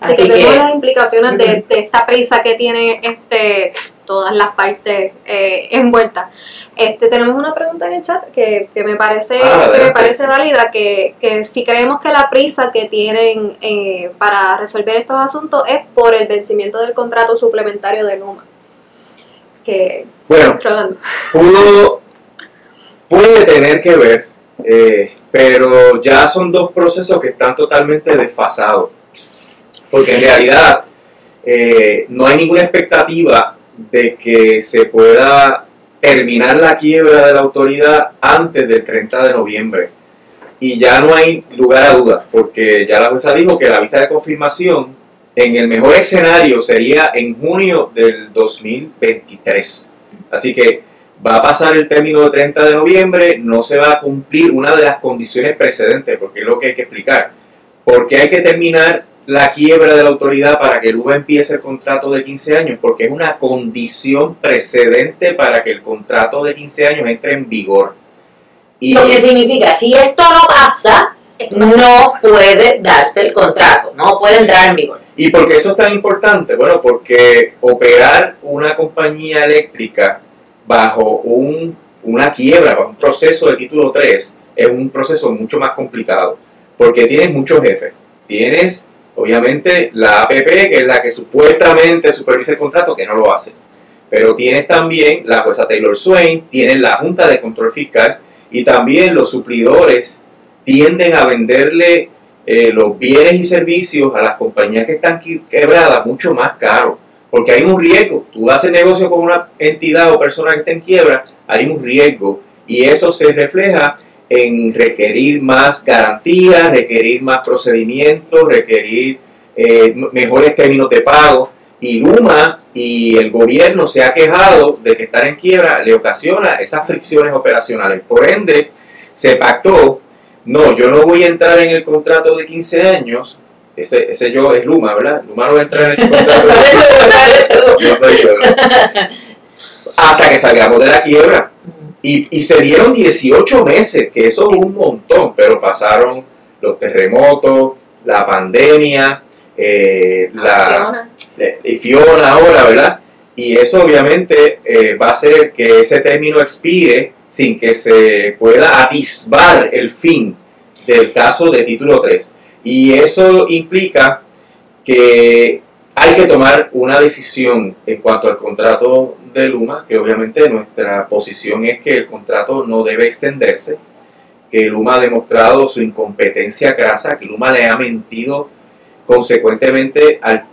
Así, Así que vemos que las implicaciones de, de esta prisa que tiene este todas las partes eh, envueltas. Este, tenemos una pregunta en el chat que, que me parece Ah, que me parece válida, que, que si creemos que la prisa que tienen eh, para resolver estos asuntos es por el vencimiento del contrato suplementario de Luma. Que, Bueno, pudo, puede tener que ver, eh, pero ya son dos procesos que están totalmente desfasados. Porque en realidad eh, no hay ninguna expectativa de que se pueda terminar la quiebra de la autoridad antes del 30 de noviembre. Y ya no hay lugar a dudas, porque ya la jueza dijo que la vista de confirmación en el mejor escenario sería en junio del 2023. Así que va a pasar el término de 30 de noviembre, no se va a cumplir una de las condiciones precedentes, porque es lo que hay que explicar. ¿Por qué hay que terminar la quiebra de la autoridad para que el UBA empiece el contrato de 15 años? Porque es una condición precedente para que el contrato de 15 años entre en vigor. Y lo que significa, si esto no pasa, no puede darse el contrato, no puede entrar en vigor. ¿Y por qué eso es tan importante? Bueno, porque operar una compañía eléctrica bajo un, una quiebra, bajo un proceso de título 3, es un proceso mucho más complicado, porque tienes muchos jefes. Tienes, obviamente, la APP, que es la que supuestamente supervisa el contrato, que no lo hace. Pero tienes también la jueza Taylor Swain, tienes la Junta de Control Fiscal y también los suplidores tienden a venderle eh, los bienes y servicios a las compañías que están quebradas mucho más caro, porque hay un riesgo. Tú haces negocio con una entidad o persona que está en quiebra, hay un riesgo y eso se refleja en requerir más garantías, requerir más procedimientos, requerir eh, mejores términos de pago. Y Luma y el gobierno se ha quejado de que estar en quiebra le ocasiona esas fricciones operacionales. Por ende, se pactó, no, yo no voy a entrar en el contrato de 15 años, ese, ese yo es Luma, ¿verdad? Luma no va a entrar en ese contrato. no *laughs* soy yo. *laughs* Hasta que salgamos de la quiebra. Y, y, se dieron 18 meses, que eso es un montón, pero pasaron los terremotos, la pandemia, eh, la, y Fiona ahora, ¿verdad? Y eso obviamente eh, va a hacer que ese término expire sin que se pueda atisbar el fin del caso de título 3. Y eso implica que hay que tomar una decisión en cuanto al contrato de Luma, que obviamente nuestra posición es que el contrato no debe extenderse, que Luma ha demostrado su incompetencia grasa, que Luma le ha mentido consecuentemente al,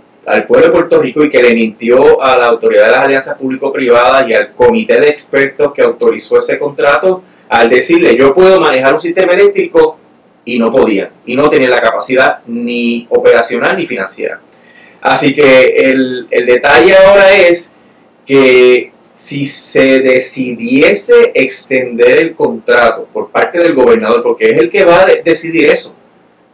pueblo de Puerto Rico y que le mintió a la Autoridad de las Alianzas Público-Privadas y al comité de expertos que autorizó ese contrato al decirle yo puedo manejar un sistema eléctrico y no podía, y no tenía la capacidad ni operacional ni financiera. Así que el, el detalle ahora es que si se decidiese extender el contrato por parte del gobernador, porque es el que va a decidir eso,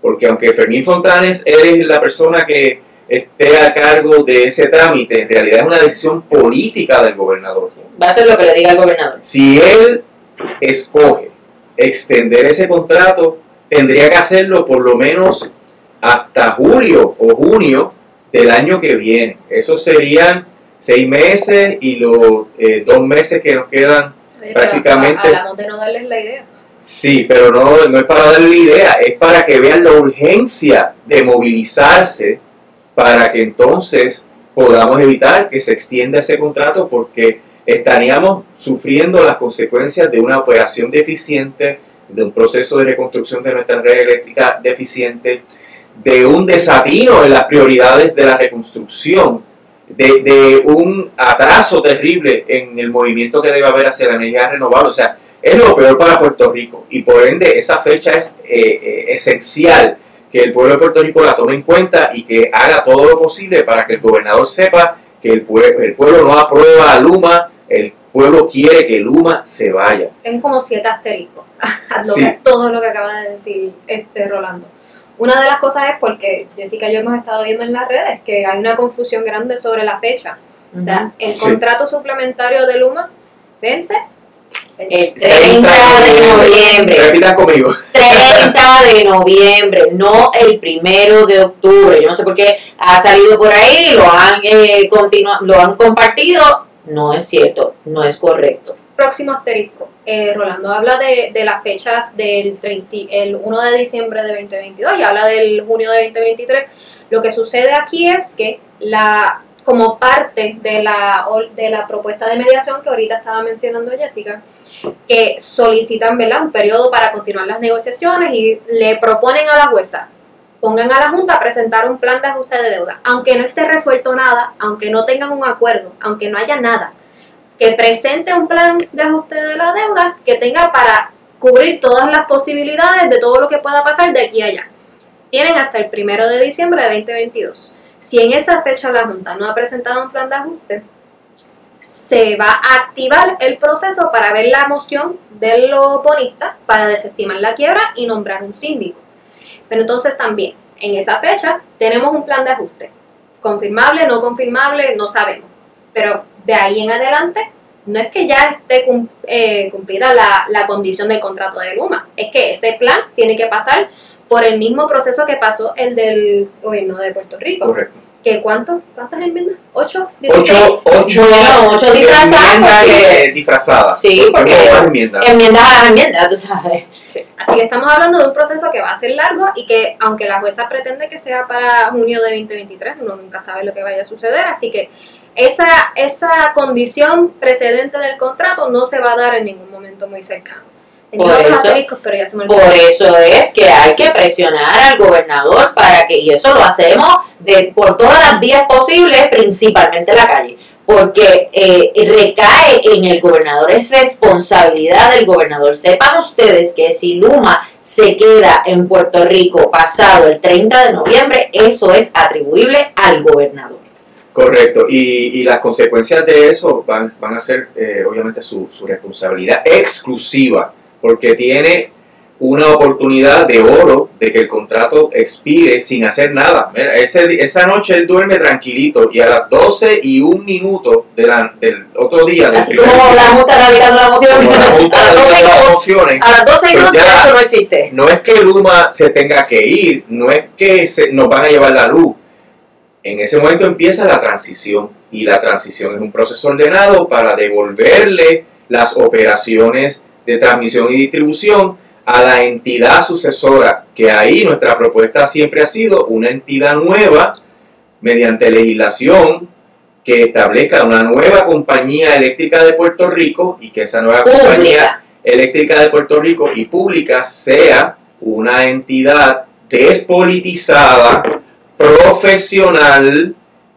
porque aunque Fermín Fontanes es la persona que esté a cargo de ese trámite, en realidad es una decisión política del gobernador. Va a ser lo que le diga el gobernador. Si él escoge extender ese contrato, tendría que hacerlo por lo menos hasta julio o junio del año que viene. Eso serían seis meses y los eh, dos meses que nos quedan prácticamente. Hablamos de no darles la idea. Sí, pero no, no es para darle la idea, es para que vean la urgencia de movilizarse para que entonces podamos evitar que se extienda ese contrato porque estaríamos sufriendo las consecuencias de una operación deficiente, de un proceso de reconstrucción de nuestra red eléctrica deficiente, de un desatino en las prioridades de la reconstrucción, de, de un atraso terrible en el movimiento que debe haber hacia la energía renovable. O sea, es lo peor para Puerto Rico y por ende esa fecha es eh, eh, esencial que el pueblo de Puerto Rico la tome en cuenta y que haga todo lo posible para que el gobernador sepa que el, pueblo, el pueblo no aprueba a Luma, el pueblo quiere que Luma se vaya. Tengo como siete asteriscos *laughs* a todo lo que acaba de decir este Rolando. Una de las cosas es porque Jessica y yo hemos estado viendo en las redes que hay una confusión grande sobre la fecha. O sea, el contrato suplementario de Luma vence el 30 de noviembre. Repita conmigo. 30 de noviembre, no el primero de octubre. Yo no sé por qué ha salido por ahí, lo han, eh, lo han compartido. No es cierto, no es correcto. Próximo asterisco. Eh, Rolando habla de, las fechas del 30, el 1 de diciembre de 2022 y habla del junio de 2023. Lo que sucede aquí es que la como parte de la, de la propuesta de mediación que ahorita estaba mencionando Jessica, que solicitan un periodo para continuar las negociaciones y le proponen a la jueza, pongan a la Junta a presentar un plan de ajuste de deuda, aunque no esté resuelto nada, aunque no tengan un acuerdo, aunque no haya nada, que presente un plan de ajuste de la deuda que tenga para cubrir todas las posibilidades de todo lo que pueda pasar de aquí a allá. Tienen hasta el primero de diciembre de 2022. Si en esa fecha la Junta no ha presentado un plan de ajuste, se va a activar el proceso para ver la moción de los bonistas para desestimar la quiebra y nombrar un síndico. Pero entonces también, en esa fecha, tenemos un plan de ajuste. Confirmable, no confirmable, no sabemos. Pero de ahí en adelante, no es que ya esté eh, cumplida la, la condición del contrato de Luma, es que ese plan tiene que pasar por el mismo proceso que pasó el del gobierno de Puerto Rico. Correcto. ¿Qué cuánto? ¿Cuántas enmiendas? ¿Ocho? Ocho, ocho, ocho disfrazadas. disfrazadas. Sí, porque, enmiendas. Enmiendas a enmiendas, tú sabes. Sí. Así que estamos hablando de un proceso que va a ser largo y que, aunque la jueza pretende que sea para junio de 2023, uno nunca sabe lo que vaya a suceder. Así que esa, esa condición precedente del contrato no se va a dar en ningún momento muy cercano. Por eso- pero ya se me Por eso es que hay que presionar al gobernador para que, y eso lo hacemos de, por todas las vías posibles, principalmente en la calle, porque eh, recae en el gobernador, es responsabilidad del gobernador. Sepan ustedes que si Luma se queda en Puerto Rico pasado el 30 de noviembre, eso es atribuible al gobernador. Correcto, y, y las consecuencias de eso van, van a ser eh, obviamente su, su responsabilidad exclusiva, porque tiene una oportunidad de oro de que el contrato expire sin hacer nada. Mira, ese- esa noche él duerme tranquilito y a las 12 y un minuto de la- del otro día, del Así como la Junta radicando la moción, como la Junta a las de 12 y las mociones, a las 12 y Pues 12 ya. eso no existe. no es que Luma se tenga que ir, no es que se, nos van a llevar la luz. En ese momento empieza la transición y la transición es un proceso ordenado para devolverle las operaciones de transmisión y distribución a la entidad sucesora, que ahí nuestra propuesta siempre ha sido una entidad nueva mediante legislación que establezca una nueva compañía eléctrica de Puerto Rico y que esa nueva compañía. Eléctrica de Puerto Rico y Pública sea una entidad despolitizada, profesional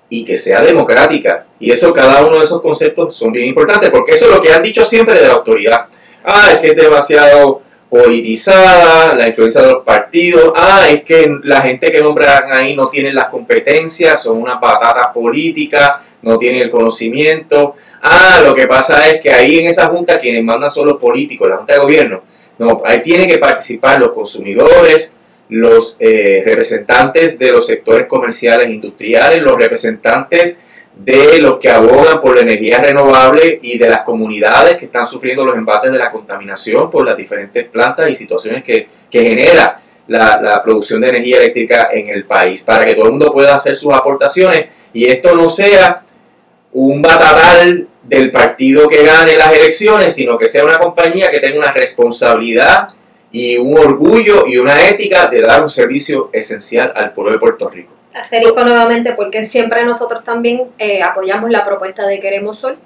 y que sea democrática. Y eso, cada uno de esos conceptos son bien importantes, porque eso es lo que han dicho siempre de la autoridad. Ah, es que es demasiado politizada, la influencia de los partidos, ah, es que la gente que nombran ahí no tiene las competencias, son unas patatas políticas, no tienen el conocimiento, Ah, lo que pasa es que ahí en esa junta quienes mandan son los políticos, la junta de gobierno. No, ahí tienen que participar los consumidores, los eh, representantes de los sectores comerciales, industriales, los representantes de los que abogan por la energía renovable y de las comunidades que están sufriendo los embates de la contaminación por las diferentes plantas y situaciones que, que genera la, la producción de energía eléctrica en el país, para que todo el mundo pueda hacer sus aportaciones y esto no sea un batadal del partido que gane las elecciones, sino que sea una compañía que tenga una responsabilidad y un orgullo y una ética de dar un servicio esencial al pueblo de Puerto Rico. Asterisco nuevamente porque siempre nosotros también eh, apoyamos la propuesta de Queremos Sol,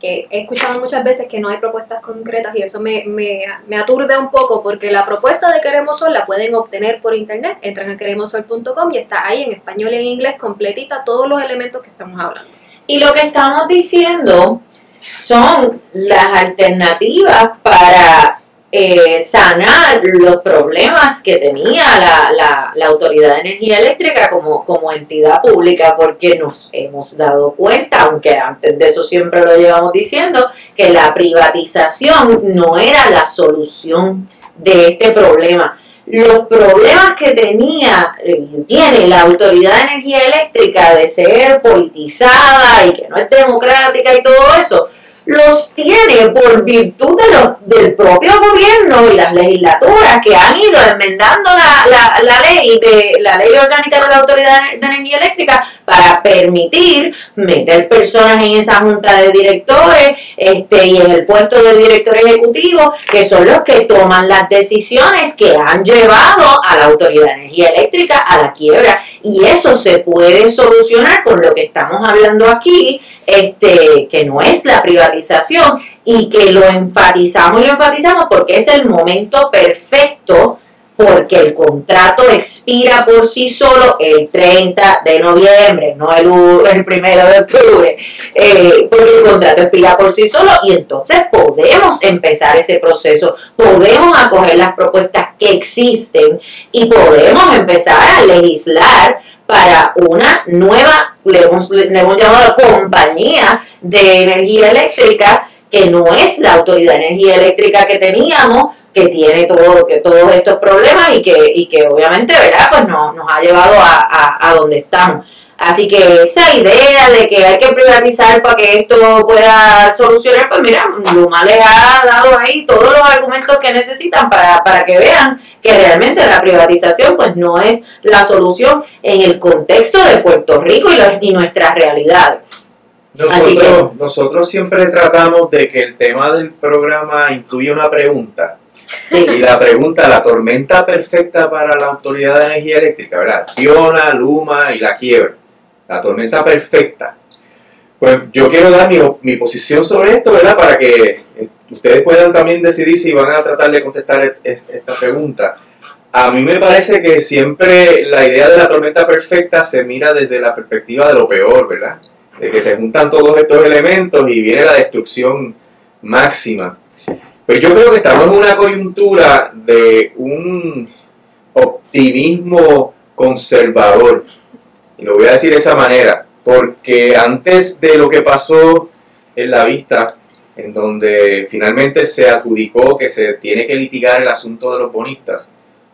que he escuchado muchas veces que no hay propuestas concretas y eso me, me, me aturde un poco porque la propuesta de Queremos Sol la pueden obtener por internet, entran a queremosol.com y está ahí en español y en inglés completita todos los elementos que estamos hablando. Y lo que estamos diciendo son las alternativas para eh, sanar los problemas que tenía la, la- la Autoridad de Energía Eléctrica como, como entidad pública, porque nos hemos dado cuenta, aunque antes de eso siempre lo llevamos diciendo, que la privatización no era la solución de este problema. Los problemas que tenía, eh, tiene la Autoridad de Energía Eléctrica de ser politizada y que no es democrática y todo eso, los tiene por virtud de los, del propio gobierno y las legislaturas que han ido enmendando la, la, la ley de la ley orgánica de la Autoridad de Energía Eléctrica para permitir meter personas en esa junta de directores este, y en el puesto de director ejecutivo, que son los que toman las decisiones que han llevado a la Autoridad de Energía Eléctrica a la quiebra. Y eso se puede solucionar con lo que estamos hablando aquí, este, que no es la privatización y que lo enfatizamos y lo enfatizamos porque es el momento perfecto porque el contrato expira por sí solo el 30 de noviembre, no el, el primero de octubre, eh, porque el contrato expira por sí solo y entonces podemos empezar ese proceso, podemos acoger las propuestas que existen y podemos empezar a legislar para una nueva, le hemos, le hemos llamado compañía de energía eléctrica que no es la autoridad de energía eléctrica que teníamos, que tiene todo, que todos estos problemas y que, y que obviamente, ¿verdad? Pues no, nos ha llevado a, a, a donde estamos. Así que esa idea de que hay que privatizar para que esto pueda solucionar, pues mira, Luma les ha dado ahí todos los argumentos que necesitan para, para que vean que realmente la privatización pues no es la solución en el contexto de Puerto Rico y, los- y nuestras realidades. Nosotros, nosotros siempre tratamos de que el tema del programa incluya una pregunta. Sí. Y la pregunta, la tormenta perfecta para la Autoridad de Energía Eléctrica, ¿verdad? Fiona, Luma y la quiebra. La tormenta perfecta. Pues yo quiero dar mi, mi posición sobre esto, ¿verdad? Para que ustedes puedan también decidir si van a tratar de contestar esta pregunta. A mí me parece que siempre la idea de la tormenta perfecta se mira desde la perspectiva de lo peor, ¿verdad? De que se juntan todos estos elementos y viene la destrucción máxima. Pero yo creo que estamos en una coyuntura de un optimismo conservador. Y lo voy a decir de esa manera, porque antes de lo que pasó en la vista, en donde finalmente se adjudicó que se tiene que litigar el asunto de los bonistas,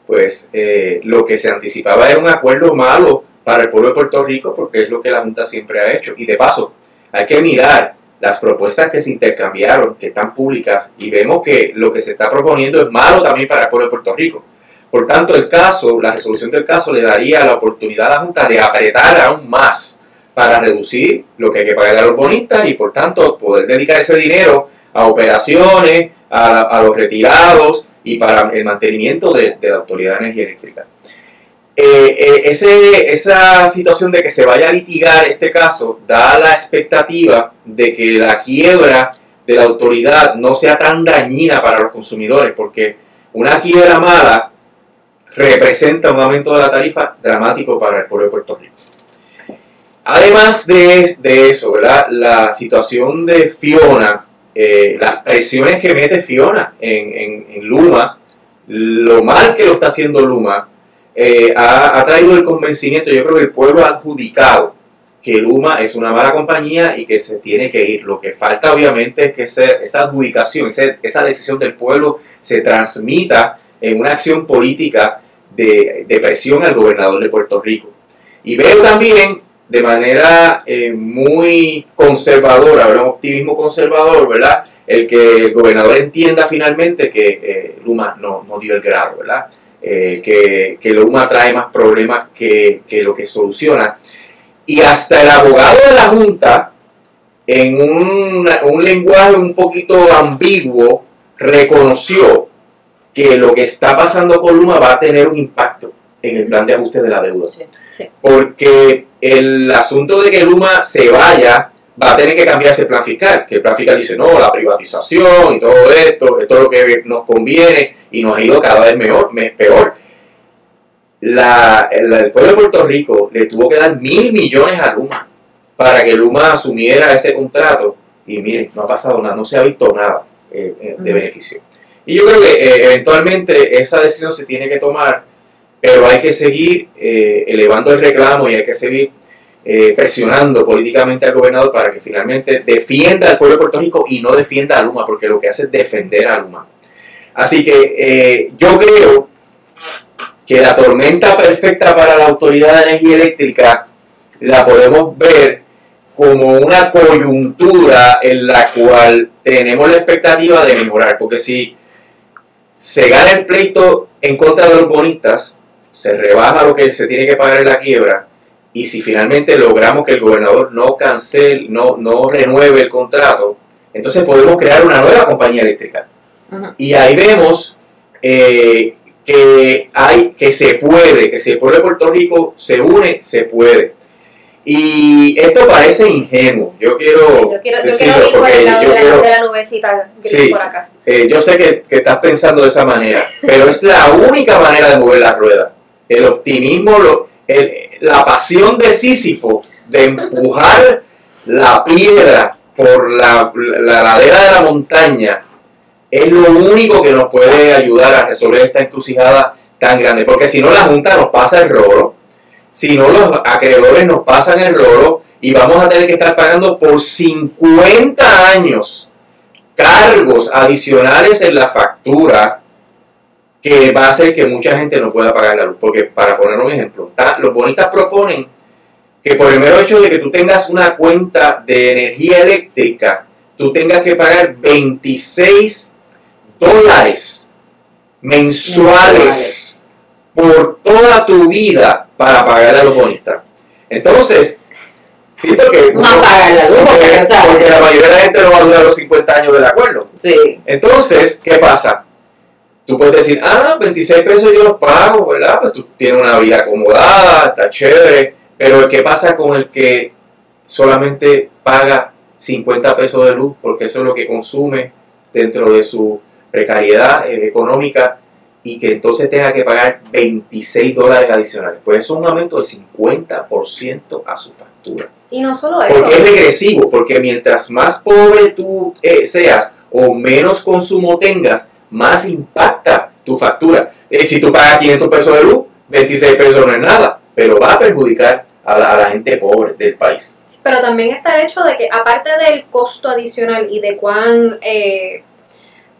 pues eh, lo que se anticipaba era un acuerdo malo para el pueblo de Puerto Rico, porque es lo que la Junta siempre ha hecho. Y de paso, hay que mirar las propuestas que se intercambiaron, que están públicas, y vemos que lo que se está proponiendo es malo también para el pueblo de Puerto Rico. Por tanto, el caso, la resolución del caso le daría la oportunidad a la Junta de apretar aún más para reducir lo que hay que pagar a los bonistas y por tanto poder dedicar ese dinero a operaciones, a los retirados, y para el mantenimiento de, la Autoridad de Energía Eléctrica. Eh, eh, esa situación de que se vaya a litigar este caso da la expectativa de que la quiebra de la autoridad no sea tan dañina para los consumidores, porque una quiebra mala representa un aumento de la tarifa dramático para el pueblo de Puerto Rico. Además de, de eso, ¿verdad? la situación de Fiona eh, las presiones que mete Fiona en, Luma, lo mal que lo está haciendo Luma, eh, ha, traído el convencimiento, yo creo que el pueblo ha adjudicado que Luma es una mala compañía y que se tiene que ir. Lo que falta obviamente es que esa adjudicación, esa decisión del pueblo se transmita en una acción política de, presión al gobernador de Puerto Rico. Y veo también de manera eh, muy conservadora, un optimismo conservador, ¿verdad? El que el gobernador entienda finalmente que eh, Luma no, dio el grado, ¿verdad? Eh, que, que, Luma trae más problemas que, que, lo que soluciona. Y hasta el abogado de la Junta, en un, un lenguaje un poquito ambiguo, reconoció que lo que está pasando con Luma va a tener un impacto en el plan de ajuste de la deuda. Porque el asunto de que Luma se vaya va a tener que cambiarse el plan fiscal, que el plan fiscal dice, no, la privatización y todo esto, esto es lo que nos conviene y nos ha ido cada vez mejor, peor. La, el, pueblo de Puerto Rico le tuvo que dar mil millones a Luma para que Luma asumiera ese contrato y miren, no ha pasado nada, no se ha visto nada eh, eh, de beneficio. Y yo creo que eh, eventualmente esa decisión se tiene que tomar pero hay que seguir eh, elevando el reclamo y hay que seguir eh, presionando políticamente al gobernador para que finalmente defienda al pueblo de Puerto Rico y no defienda a Luma, porque lo que hace es defender a Luma. Así que eh, yo creo que la tormenta perfecta para la Autoridad de Energía Eléctrica la podemos ver como una coyuntura en la cual tenemos la expectativa de mejorar, porque si se gana el pleito en contra de los bonistas, se rebaja lo que se tiene que pagar en la quiebra y si finalmente logramos que el gobernador no cancele, no, no renueve el contrato, entonces podemos crear una nueva compañía eléctrica. Y ahí vemos eh, que hay que se puede, que si el pueblo de Puerto Rico se une, se puede. Y esto parece ingenuo. Yo quiero, yo quiero, decirlo yo quiero yo quiero, de la nubecita sí, por acá. Eh, yo sé que, que, estás pensando de esa manera, pero es la única manera de mover la rueda el optimismo, la pasión de Sísifo de empujar la piedra por la, ladera de la montaña es lo único que nos puede ayudar a resolver esta encrucijada tan grande. Porque si no, la Junta nos pasa el rolo, si no, los acreedores nos pasan el rolo y vamos a tener que estar pagando por 50 años cargos adicionales en la factura que va a hacer que mucha gente no pueda pagar la luz. Porque, para poner un ejemplo, los bonistas proponen que por el mero hecho de que tú tengas una cuenta de energía eléctrica, tú tengas que pagar 26 dólares mensuales por toda tu vida para pagar a los bonistas. Entonces, sí, porque, no pagar la luz, porque, la mayoría de la gente no va a durar los 50 años del acuerdo. Sí. Entonces, ¿qué pasa? Tú puedes decir, ah, 26 pesos yo los pago, ¿verdad? Pues tú tienes una vida acomodada, está chévere, pero ¿qué pasa con el que solamente paga 50 pesos de luz porque eso es lo que consume dentro de su precariedad eh, económica y que entonces tenga que pagar 26 dólares adicionales. Pues eso es un aumento del 50% a su factura. Y no solo eso. Porque es regresivo, porque mientras más pobre tú eh, seas o menos consumo tengas, más impacta tu factura. Eh, si tú pagas 500 pesos de luz, 26 pesos no es nada, pero va a perjudicar a la, a la gente pobre del país. Pero también está el hecho de que, aparte del costo adicional y de cuán, eh,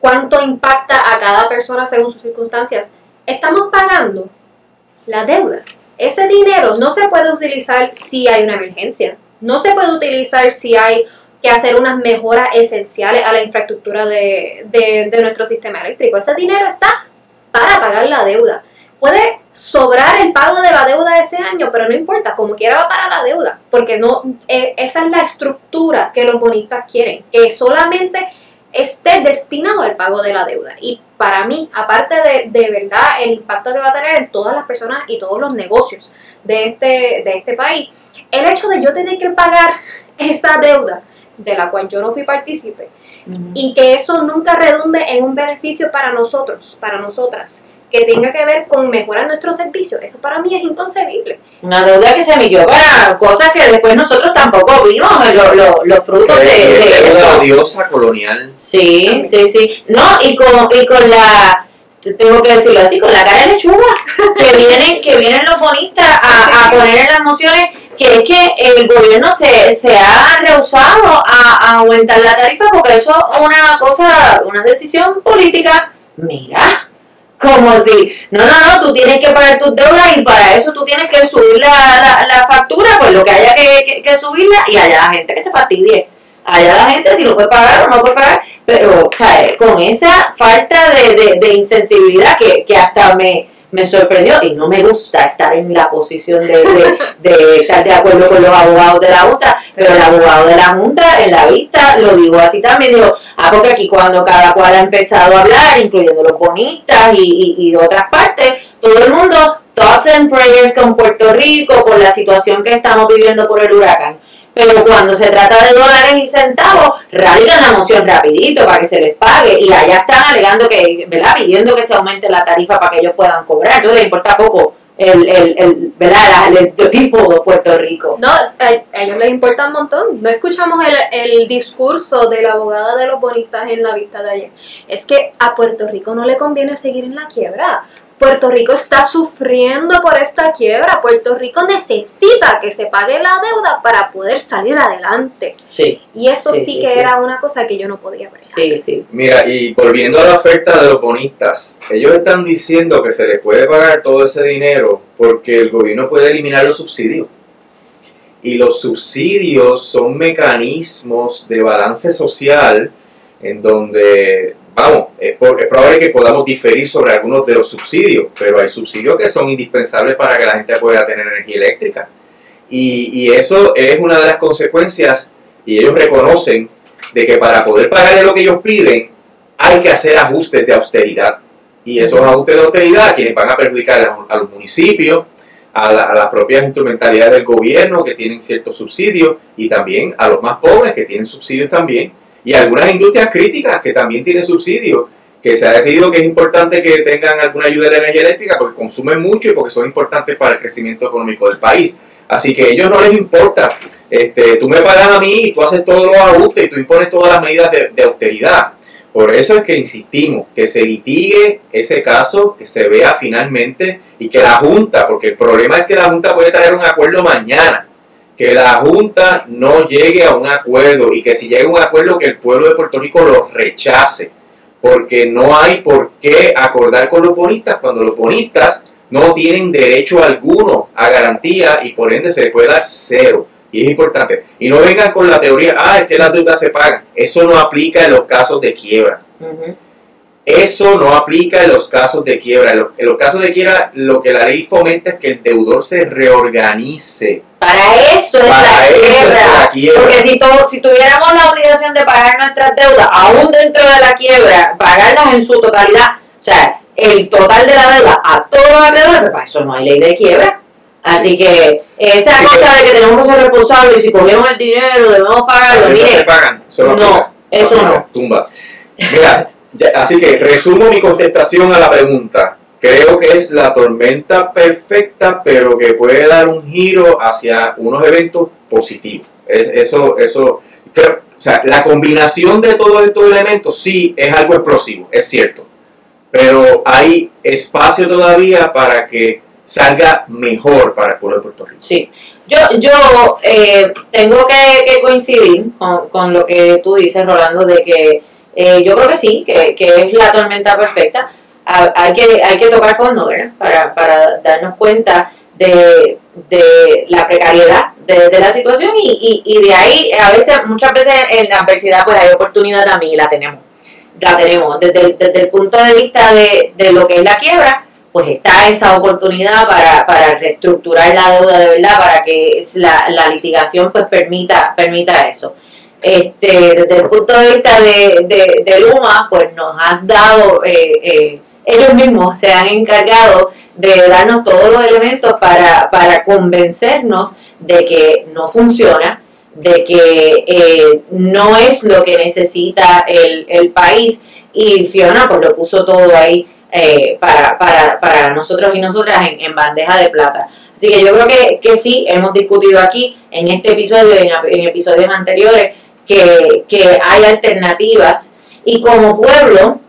cuánto impacta a cada persona según sus circunstancias, estamos pagando la deuda. Ese dinero no se puede utilizar si hay una emergencia. No se puede utilizar si hay que hacer unas mejoras esenciales a la infraestructura de, de- nuestro sistema eléctrico. Ese dinero está para pagar la deuda. Puede sobrar el pago de la deuda ese año, pero no importa, como quiera va para la deuda, porque no eh, esa es la estructura que los bonistas quieren, que solamente esté destinado al pago de la deuda. Y para mí, aparte de, de verdad el impacto que va a tener en todas las personas y todos los negocios de este, de este país, el hecho de yo tener que pagar *laughs* esa deuda de la cual yo no fui partícipe, y que eso nunca redunde en un beneficio para nosotros, para nosotras, que tenga que ver con mejorar nuestros servicios. Eso para mí es inconcebible. Una deuda que se emitió para cosas que después nosotros tampoco vimos lo- lo- los frutos de, de deuda eso. odiosa colonial. Sí, sí, sí. No, y con, y con la, tengo que decirlo así, con la cara de lechuga, que vienen, que vienen los bonistas a, a *laughs* poner en las mociones que es que el gobierno se, se ha rehusado a, a aumentar la tarifa porque eso es una cosa, una decisión política. Mira, como si, no, no, no, tú tienes que pagar tus deudas y para eso tú tienes que subir la, la, la factura, pues lo que haya que, que, que subirla y allá la gente que se fastidie. Allá la gente si lo puede pagar o no puede pagar, pero o sea, con esa falta de, de, de insensibilidad que, que hasta me, me sorprendió y no me gusta estar en la posición de, de, estar de acuerdo con los abogados de la Junta, pero el abogado de la Junta en la vista lo digo así también, digo, ah, porque aquí cuando cada cual ha empezado a hablar, incluyendo los bonistas y, y, y otras partes, todo el mundo, thoughts and prayers con Puerto Rico, por la situación que estamos viviendo por el huracán. Pero cuando se trata de dólares y centavos, radican la moción rapidito para que se les pague y allá están alegando que, ¿verdad? Pidiendo que se aumente la tarifa para que ellos puedan cobrar. Entonces les importa poco el, el, el ¿verdad? El, people de Puerto Rico. No, a, ellos les importa un montón. No escuchamos el, el discurso de la abogada de los bonistas en la vista de ayer. Es que a Puerto Rico no le conviene seguir en la quiebra. Puerto Rico está sufriendo por esta quiebra. Puerto Rico necesita que se pague la deuda para poder salir adelante. Sí, Y eso sí, Sí, sí, que sí. era una cosa que yo no podía ver. sí, sí. Mira, y volviendo a la oferta de los bonistas, ellos están diciendo que se les puede pagar todo ese dinero porque el gobierno puede eliminar los subsidios. Y los subsidios son mecanismos de balance social en donde, vamos, es, probable que podamos diferir sobre algunos de los subsidios, pero hay subsidios que son indispensables para que la gente pueda tener energía eléctrica. Y, eso es una de las consecuencias, y ellos reconocen de que para poder pagarle lo que ellos piden, hay que hacer ajustes de austeridad. Y esos ajustes de austeridad, quienes van a perjudicar a, los municipios, a las propias instrumentalidades del gobierno que tienen ciertos subsidios, y también a los más pobres que tienen subsidios también, y algunas industrias críticas que también tienen subsidios, que se ha decidido que es importante que tengan alguna ayuda de la energía eléctrica porque consumen mucho y porque son importantes para el crecimiento económico del país. Así que a ellos no les importa. Este, tú me pagas a mí y tú haces todos los ajustes y tú impones todas las medidas de, de austeridad. Por eso es que insistimos, que se litigue ese caso, que se vea finalmente y que la Junta, porque el problema es que la Junta puede traer un acuerdo mañana, que la Junta no llegue a un acuerdo y que si llega a un acuerdo que el pueblo de Puerto Rico lo rechace, porque no hay por qué acordar con los bonistas cuando los bonistas no tienen derecho alguno a garantía y por ende se les puede dar cero. Y es importante. Y no vengan con la teoría, ah, es que las deudas se pagan. Eso no aplica en los casos de quiebra. Eso no aplica en los casos de quiebra. En los, en los casos de quiebra, lo que la ley fomenta es que el deudor se reorganice. Para eso es Para la eso es quiebra. la quiebra. Porque si, to- si tuviéramos la obligación de pagar nuestras deudas, aún dentro de la quiebra, pagarlas en su totalidad, o sea, el total de la deuda a todos los alrededores, pues para eso no hay ley de quiebra. Así que esa cosa de que tenemos que ser responsables y si cogieron el dinero debemos pagarlo, mire, se pagan. No, eso no. Tumba. Mira, así que resumo mi contestación a la pregunta. Creo que es la tormenta perfecta, pero que puede dar un giro hacia unos eventos positivos. Es- eso, eso, creo, o sea, la combinación de todos estos elementos sí es algo explosivo, es cierto. Pero hay espacio todavía para que salga mejor para el pueblo de Puerto Rico. Sí, yo, yo eh, tengo que, que coincidir con, con lo que tú dices, Rolando, de que eh, yo creo que sí, que, que es la tormenta perfecta. Ha- hay, que, hay que tocar fondo, ¿verdad? Para, para darnos cuenta de, de la precariedad de, de la situación y, y, de ahí, a veces, muchas veces en la adversidad, pues hay oportunidad también y la tenemos. La tenemos. Desde, desde el punto de vista de, de lo que es la quiebra, pues está esa oportunidad para, para reestructurar la deuda de verdad, para que la, la litigación pues permita, permita eso. Este, desde el punto de vista de, de, de Luma, pues nos han dado, eh, eh, ellos mismos se han encargado de darnos todos los elementos para, para convencernos de que no funciona, de que eh, no es lo que necesita el, el país y Fiona pues lo puso todo ahí eh, para, para, para nosotros y nosotras en, en bandeja de plata. Así que yo creo que, que sí, hemos discutido aquí en este episodio y en, en episodios anteriores que, que hay alternativas y como pueblo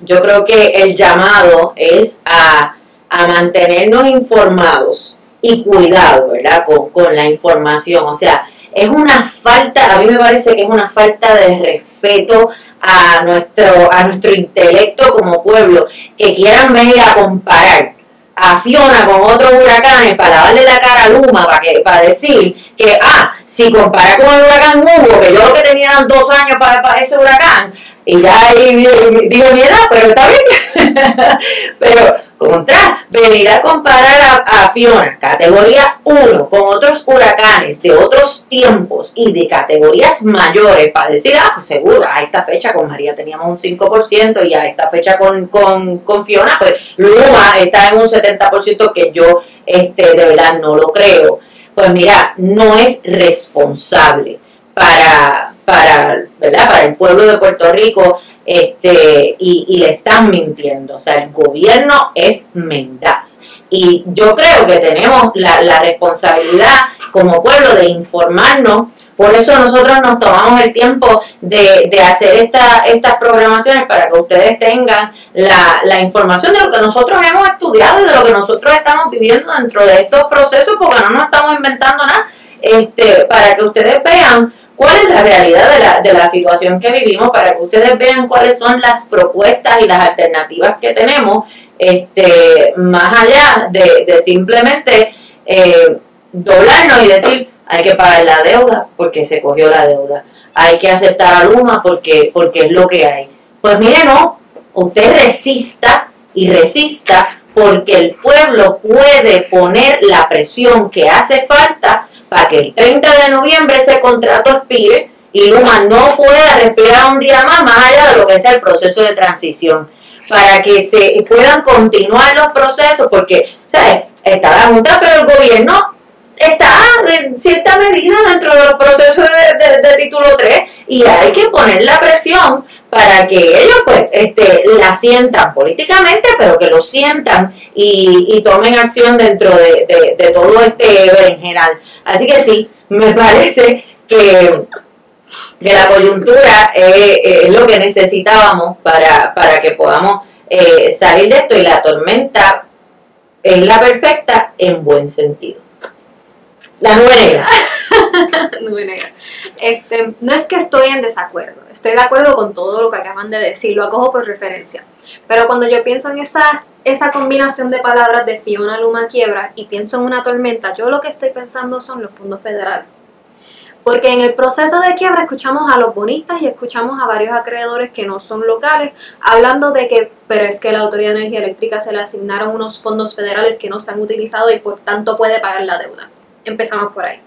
yo creo que el llamado es a, a mantenernos informados y cuidado, ¿verdad? Con, con la información. O sea, es una falta, a mí me parece que es una falta de respeto a nuestro, a nuestro intelecto como pueblo, que quieran venir a comparar a Fiona con otros huracanes para lavarle la cara a Luma, para, que, para decir que, ah, si compara con el huracán Hugo, que yo lo que tenía eran dos años para, para ese huracán, y ya ahí di- digo mi edad, pero está bien. *laughs* pero contra, venir a comparar a, Fiona, categoría 1, con otros huracanes de otros tiempos y de categorías mayores, para decir, ah, pues seguro, a esta fecha con María teníamos un 5% y a esta fecha con, con, con Fiona, pues Luma está en un 70% que yo este, de verdad no lo creo. Pues mira, no es responsable para, para, ¿verdad? para el pueblo de Puerto Rico este, y, le están mintiendo. O sea, el gobierno es mendaz. Y yo creo que tenemos la, la responsabilidad como pueblo de informarnos. Por eso nosotros nos tomamos el tiempo de, de hacer esta, estas programaciones para que ustedes tengan la, la información de lo que nosotros hemos estudiado y de lo que nosotros estamos viviendo dentro de estos procesos, porque no nos estamos inventando nada, este, para que ustedes vean cuál es la realidad de la, de la situación que vivimos, para que ustedes vean cuáles son las propuestas y las alternativas que tenemos, este, más allá de, de simplemente eh, doblarnos y decir, hay que pagar la deuda porque se cogió la deuda, hay que aceptar a Luma porque, porque es lo que hay. Pues mire, no, usted resista y resista porque el pueblo puede poner la presión que hace falta para que el 30 de noviembre ese contrato expire y Luma no pueda respirar un día más, más allá de lo que sea el proceso de transición, para que se puedan continuar los procesos, porque, ¿sabes? Está la Junta, pero el gobierno está en cierta medida dentro de los procesos de, de- de título 3 y hay que poner la presión para que ellos pues este la sientan políticamente pero que lo sientan y, y tomen acción dentro de, de- de todo este berenjenal así que sí me *laughs* parece que que la coyuntura eh, eh, es lo que necesitábamos para, para que podamos eh, salir de esto y la tormenta es la perfecta en buen sentido. La *laughs* *laughs* negra. Este, no es que estoy en desacuerdo, estoy de acuerdo con todo lo que acaban de decir, lo acojo por referencia. Pero cuando yo pienso en esa, esa combinación de palabras de Fiona Luma Quiebra y pienso en una tormenta, yo lo que estoy pensando son los fondos federales. Porque en el proceso de quiebra escuchamos a los bonistas y escuchamos a varios acreedores que no son locales hablando de que, pero es que la Autoridad de Energía Eléctrica se le asignaron unos fondos federales que no se han utilizado y por tanto puede pagar la deuda. Empezamos por ahí.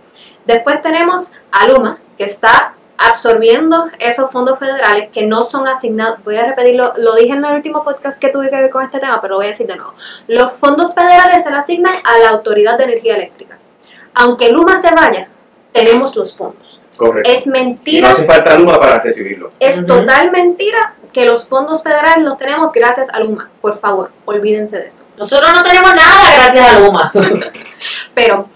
Después tenemos a Luma, que está absorbiendo esos fondos federales que no son asignados, voy a repetirlo, lo dije en el último podcast que tuve que ver con este tema, pero lo voy a decir de nuevo. Los fondos federales se le asignan a la Autoridad de Energía Eléctrica. Aunque Luma se vaya, tenemos los fondos. Correcto. Es Y no mentira, hace falta Luma para recibirlo. es total mentira que los fondos federales los tenemos gracias a Luma. Por favor, olvídense de eso. Nosotros no tenemos nada gracias a Luma. *laughs* Pero,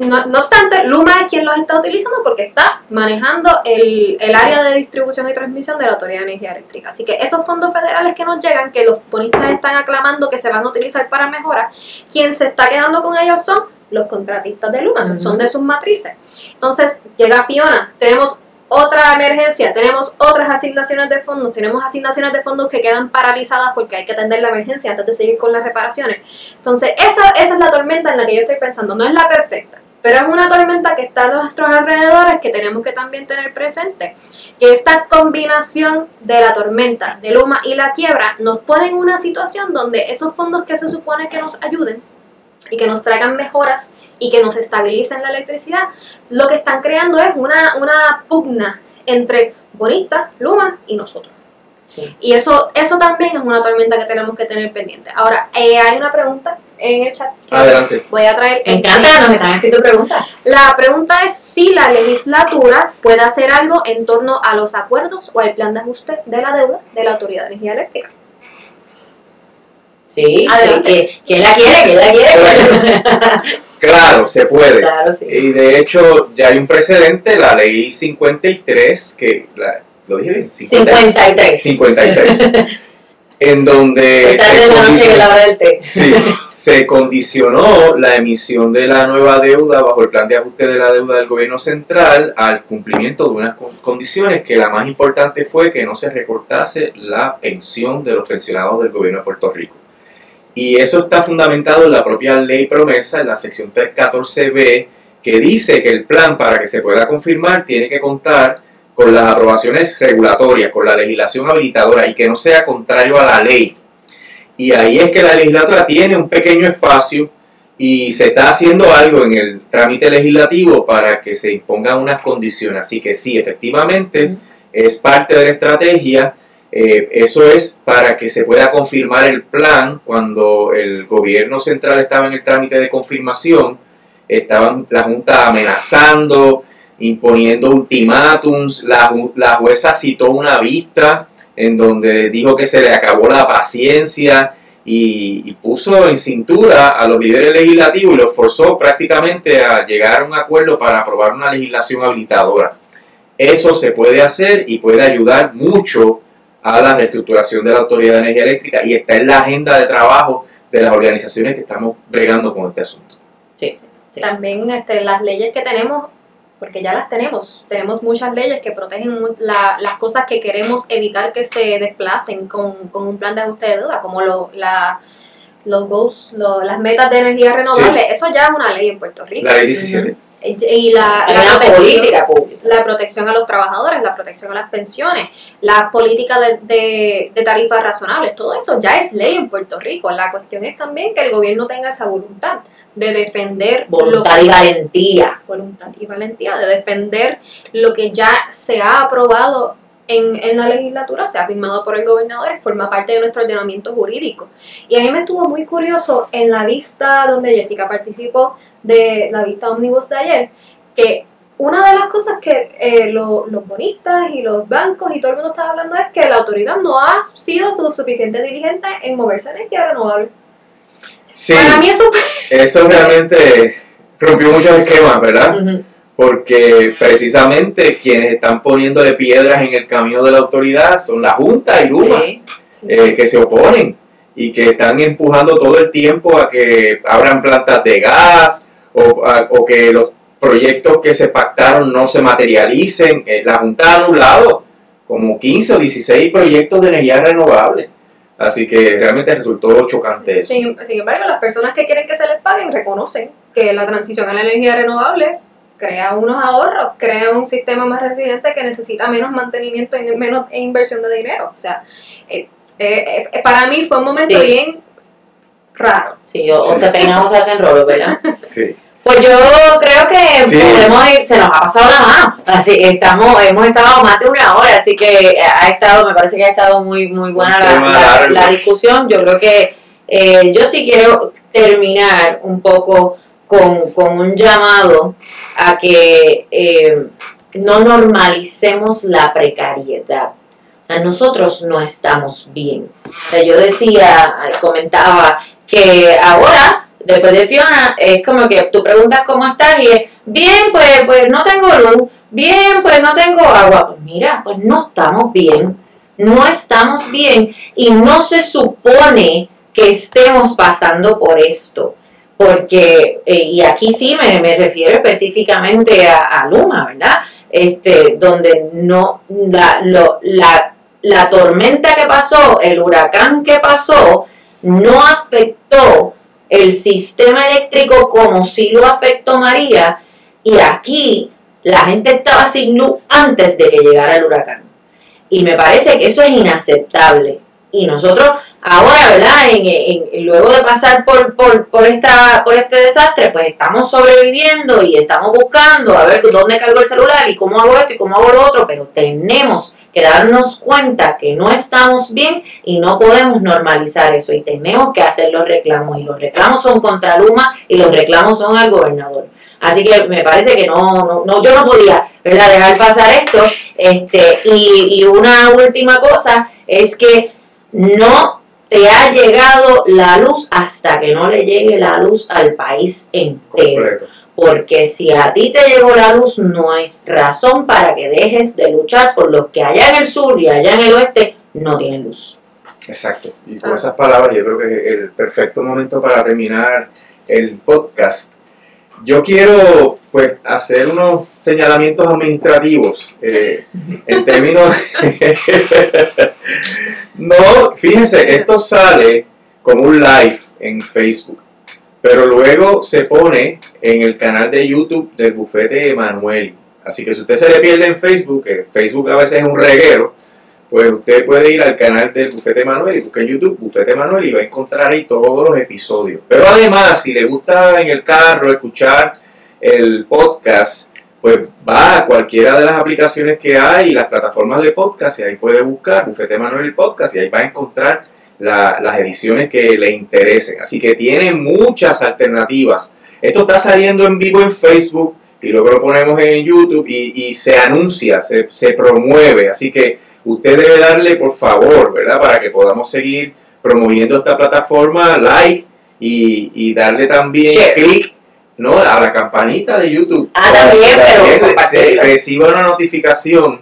no, no obstante, Luma es quien los está utilizando porque está manejando el, el área de distribución y transmisión de la Autoridad de Energía Eléctrica. Así que esos fondos federales que nos llegan, que los bonistas están aclamando que se van a utilizar para mejoras, quien se está quedando con ellos son los contratistas de Luma, que son de sus matrices. Entonces, llega Fiona, tenemos otra emergencia, tenemos otras asignaciones de fondos, tenemos asignaciones de fondos que quedan paralizadas porque hay que atender la emergencia antes de seguir con las reparaciones. Entonces, esa, esa es la tormenta en la que yo estoy pensando. No es la perfecta, pero es una tormenta que está a nuestros alrededores que tenemos que también tener presente. Que esta combinación de la tormenta, de Luma y la quiebra nos pone en una situación donde esos fondos que se supone que nos ayuden y que nos traigan mejoras y que nos estabilicen la electricidad, lo que están creando es una, una pugna entre bonistas, Luma y nosotros. Sí. Y eso, eso también es una tormenta que tenemos que tener pendiente. Ahora, eh, hay una pregunta en el chat. que Adelante. Voy a traer. Me encanta, nos están haciendo preguntas. La pregunta es si la legislatura puede hacer algo en torno a los acuerdos o al plan de ajuste de la deuda de la Autoridad de Energía Eléctrica. Sí, Adelante. que- ¿quién la quiere? ¿Quién la quiere? *laughs* Claro, se puede. claro, sí. Y de hecho, ya hay un precedente, la ley 53, que la, ¿lo dije bien? 53. 53, *laughs* en donde se condicionó- sí, se condicionó la emisión de la nueva deuda bajo el plan de ajuste de la deuda del gobierno central al cumplimiento de unas con- condiciones que la más importante fue que no se recortase la pensión de los pensionados del gobierno de Puerto Rico. Y eso está fundamentado en la propia ley promesa, en la sección 314b, que dice que el plan para que se pueda confirmar tiene que contar con las aprobaciones regulatorias, con la legislación habilitadora y que no sea contrario a la ley. Y ahí es que la legislatura tiene un pequeño espacio y se está haciendo algo en el trámite legislativo para que se impongan unas condiciones. Así que sí, efectivamente, es parte de la estrategia. Eh, eso es para que se pueda confirmar el plan cuando el gobierno central estaba en el trámite de confirmación. Estaban la Junta amenazando, imponiendo ultimátums. La, la jueza citó una vista en donde dijo que se le acabó la paciencia y puso en cintura a los líderes legislativos y los forzó prácticamente a llegar a un acuerdo para aprobar una legislación habilitadora. Eso se puede hacer y puede ayudar mucho a la reestructuración de la Autoridad de Energía Eléctrica y está en la agenda de trabajo de las organizaciones que estamos bregando con este asunto. Sí, sí. También este, las leyes que tenemos, porque ya las tenemos, tenemos muchas leyes que protegen la- las cosas que queremos evitar que se desplacen con, con un plan de ajuste de deuda, como lo, la, los goals, lo- las metas de energía renovable. Eso ya es una ley en Puerto Rico. La ley 17. Y la, la protección- política pública. la protección a los trabajadores, la protección a las pensiones, la política de, de- de tarifas razonables, todo eso ya es ley en Puerto Rico. La cuestión es también que el gobierno tenga esa voluntad de defender lo Voluntad que- y valentía. voluntad y valentía de defender lo que ya se ha aprobado en, en la legislatura, se ha firmado por el gobernador, forma parte de nuestro ordenamiento jurídico. Y a mí me estuvo muy curioso en la vista donde Jessica participó de la vista omnibus de ayer, que una de las cosas que eh, lo- los bonistas y los bancos y todo el mundo estaba hablando es que la autoridad no ha sido su suficiente diligente en moverse en energía renovable. Sí, Para mí eso eso realmente rompió muchos esquemas, ¿verdad? Ujú. Porque precisamente quienes están poniéndole piedras en el camino de la autoridad son la Junta y Luma, Sí. eh, que se oponen y que están empujando todo el tiempo a que abran plantas de gas o, a- o que los proyectos que se pactaron no se materialicen. Eh, la Junta ha anulado como 15 o 16 proyectos de energía renovable. Así que realmente resultó chocante eso. Sin, sin embargo, las personas que quieren que se les paguen reconocen que la transición a la energía renovable crea unos ahorros, crea un sistema más resiliente que necesita menos mantenimiento y menos inversión de dinero. O sea, eh, eh, eh, para mí fue un momento Sí. bien raro. Sí, o, o se peinan o se hacen rolos, ¿verdad? *laughs* Sí. Pues yo creo que Sí. podemos ir, se nos ha pasado la mano, así estamos, hemos estado más de una hora, así que ha estado, me parece que ha estado muy, muy buena la, la- la discusión. Yo creo que eh, yo sí quiero terminar un poco con, con un llamado a que eh, no normalicemos la precariedad. O sea, nosotros no estamos bien. O sea, yo decía, eh, comentaba que ahora, después de Fiona, es como que tú preguntas cómo estás y es, bien, pues, pues no tengo luz, bien, pues no tengo agua. Pues mira, pues no estamos bien, no estamos bien y no se supone que estemos pasando por esto. Porque, eh, y aquí sí me, me refiero específicamente a, Luma, ¿verdad? Este, donde no, la, lo- la, la tormenta que pasó, el huracán que pasó, no afectó el sistema eléctrico como sí lo afectó María, y aquí la gente estaba sin luz antes de que llegara el huracán. Y me parece que eso es inaceptable. Y nosotros ahora, ¿verdad? En, en- luego de pasar por, por, por, esta, por este desastre, pues estamos sobreviviendo y estamos buscando a ver dónde cargo el celular y cómo hago esto y cómo hago lo otro, pero tenemos que darnos cuenta que no estamos bien y no podemos normalizar eso y tenemos que hacer los reclamos y los reclamos son contra Luma y los reclamos son al gobernador. Así que me parece que no, no, no yo no podía, ¿verdad? Dejar pasar esto. Este, y, y una última cosa es que no te ha llegado la luz hasta que no le llegue la luz al país entero. Correcto. Porque si a ti te llegó la luz, no hay razón para que dejes de luchar por los que allá en el sur y allá en el oeste no tienen luz. Exacto. Y con esas palabras yo creo que es el perfecto momento para terminar el podcast. Yo quiero pues hacer unos señalamientos administrativos eh, en términos... *laughs* no, fíjense, esto sale como un live en Facebook, pero luego se pone en el canal de YouTube del bufete Emanueli. Así que si usted se le pierde en Facebook, que Facebook a veces es un reguero, pues usted puede ir al canal del Bufete Manuel y en YouTube Bufete Manuel y va a encontrar ahí todos los episodios. Pero además, si le gusta en el carro escuchar el podcast, pues va a cualquiera de las aplicaciones que hay las plataformas de podcast y ahí puede buscar Bufete Manuel Podcast y ahí va a encontrar la- las ediciones que le interesen. Así que tiene muchas alternativas. Esto está saliendo en vivo en Facebook y luego lo ponemos en YouTube y, y se anuncia, se, se promueve. Así que usted debe darle, por favor, ¿verdad? Para que podamos seguir promoviendo esta plataforma, like y, y darle también clic ¿no? a la campanita de YouTube. Ah, Para también, que pero se reciba una notificación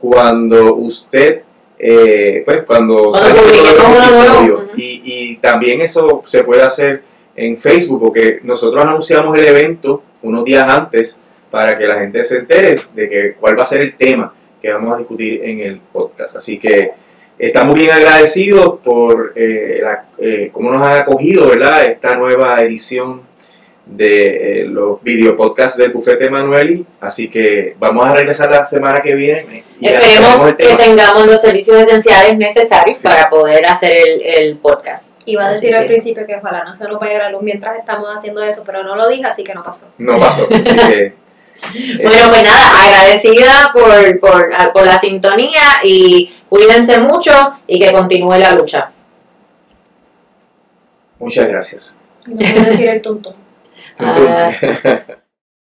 cuando usted, eh, pues cuando, Cuando el episodio. Y, y también eso se puede hacer en Facebook, porque nosotros anunciamos el evento unos días antes para que la gente se entere de que cuál va a ser el tema que vamos a discutir en el podcast. Así que estamos bien agradecidos por eh, la- eh, cómo nos han acogido ¿verdad? esta nueva edición de eh, los videopodcasts del Bufete Manueli. Así que vamos a regresar la semana que viene. y Esperemos el que tengamos los servicios esenciales necesarios Sí. para poder hacer el, el podcast. Iba a Así decir al que- principio que ojalá no se nos vaya la luz mientras estamos haciendo eso, pero no lo dije, así que no pasó. No pasó. Así que, *laughs* eh, Bueno, pues nada, agradecida por, por, por la sintonía y cuídense mucho y que continúe la lucha. muchas gracias. No puedo decir el tuntún. Ah.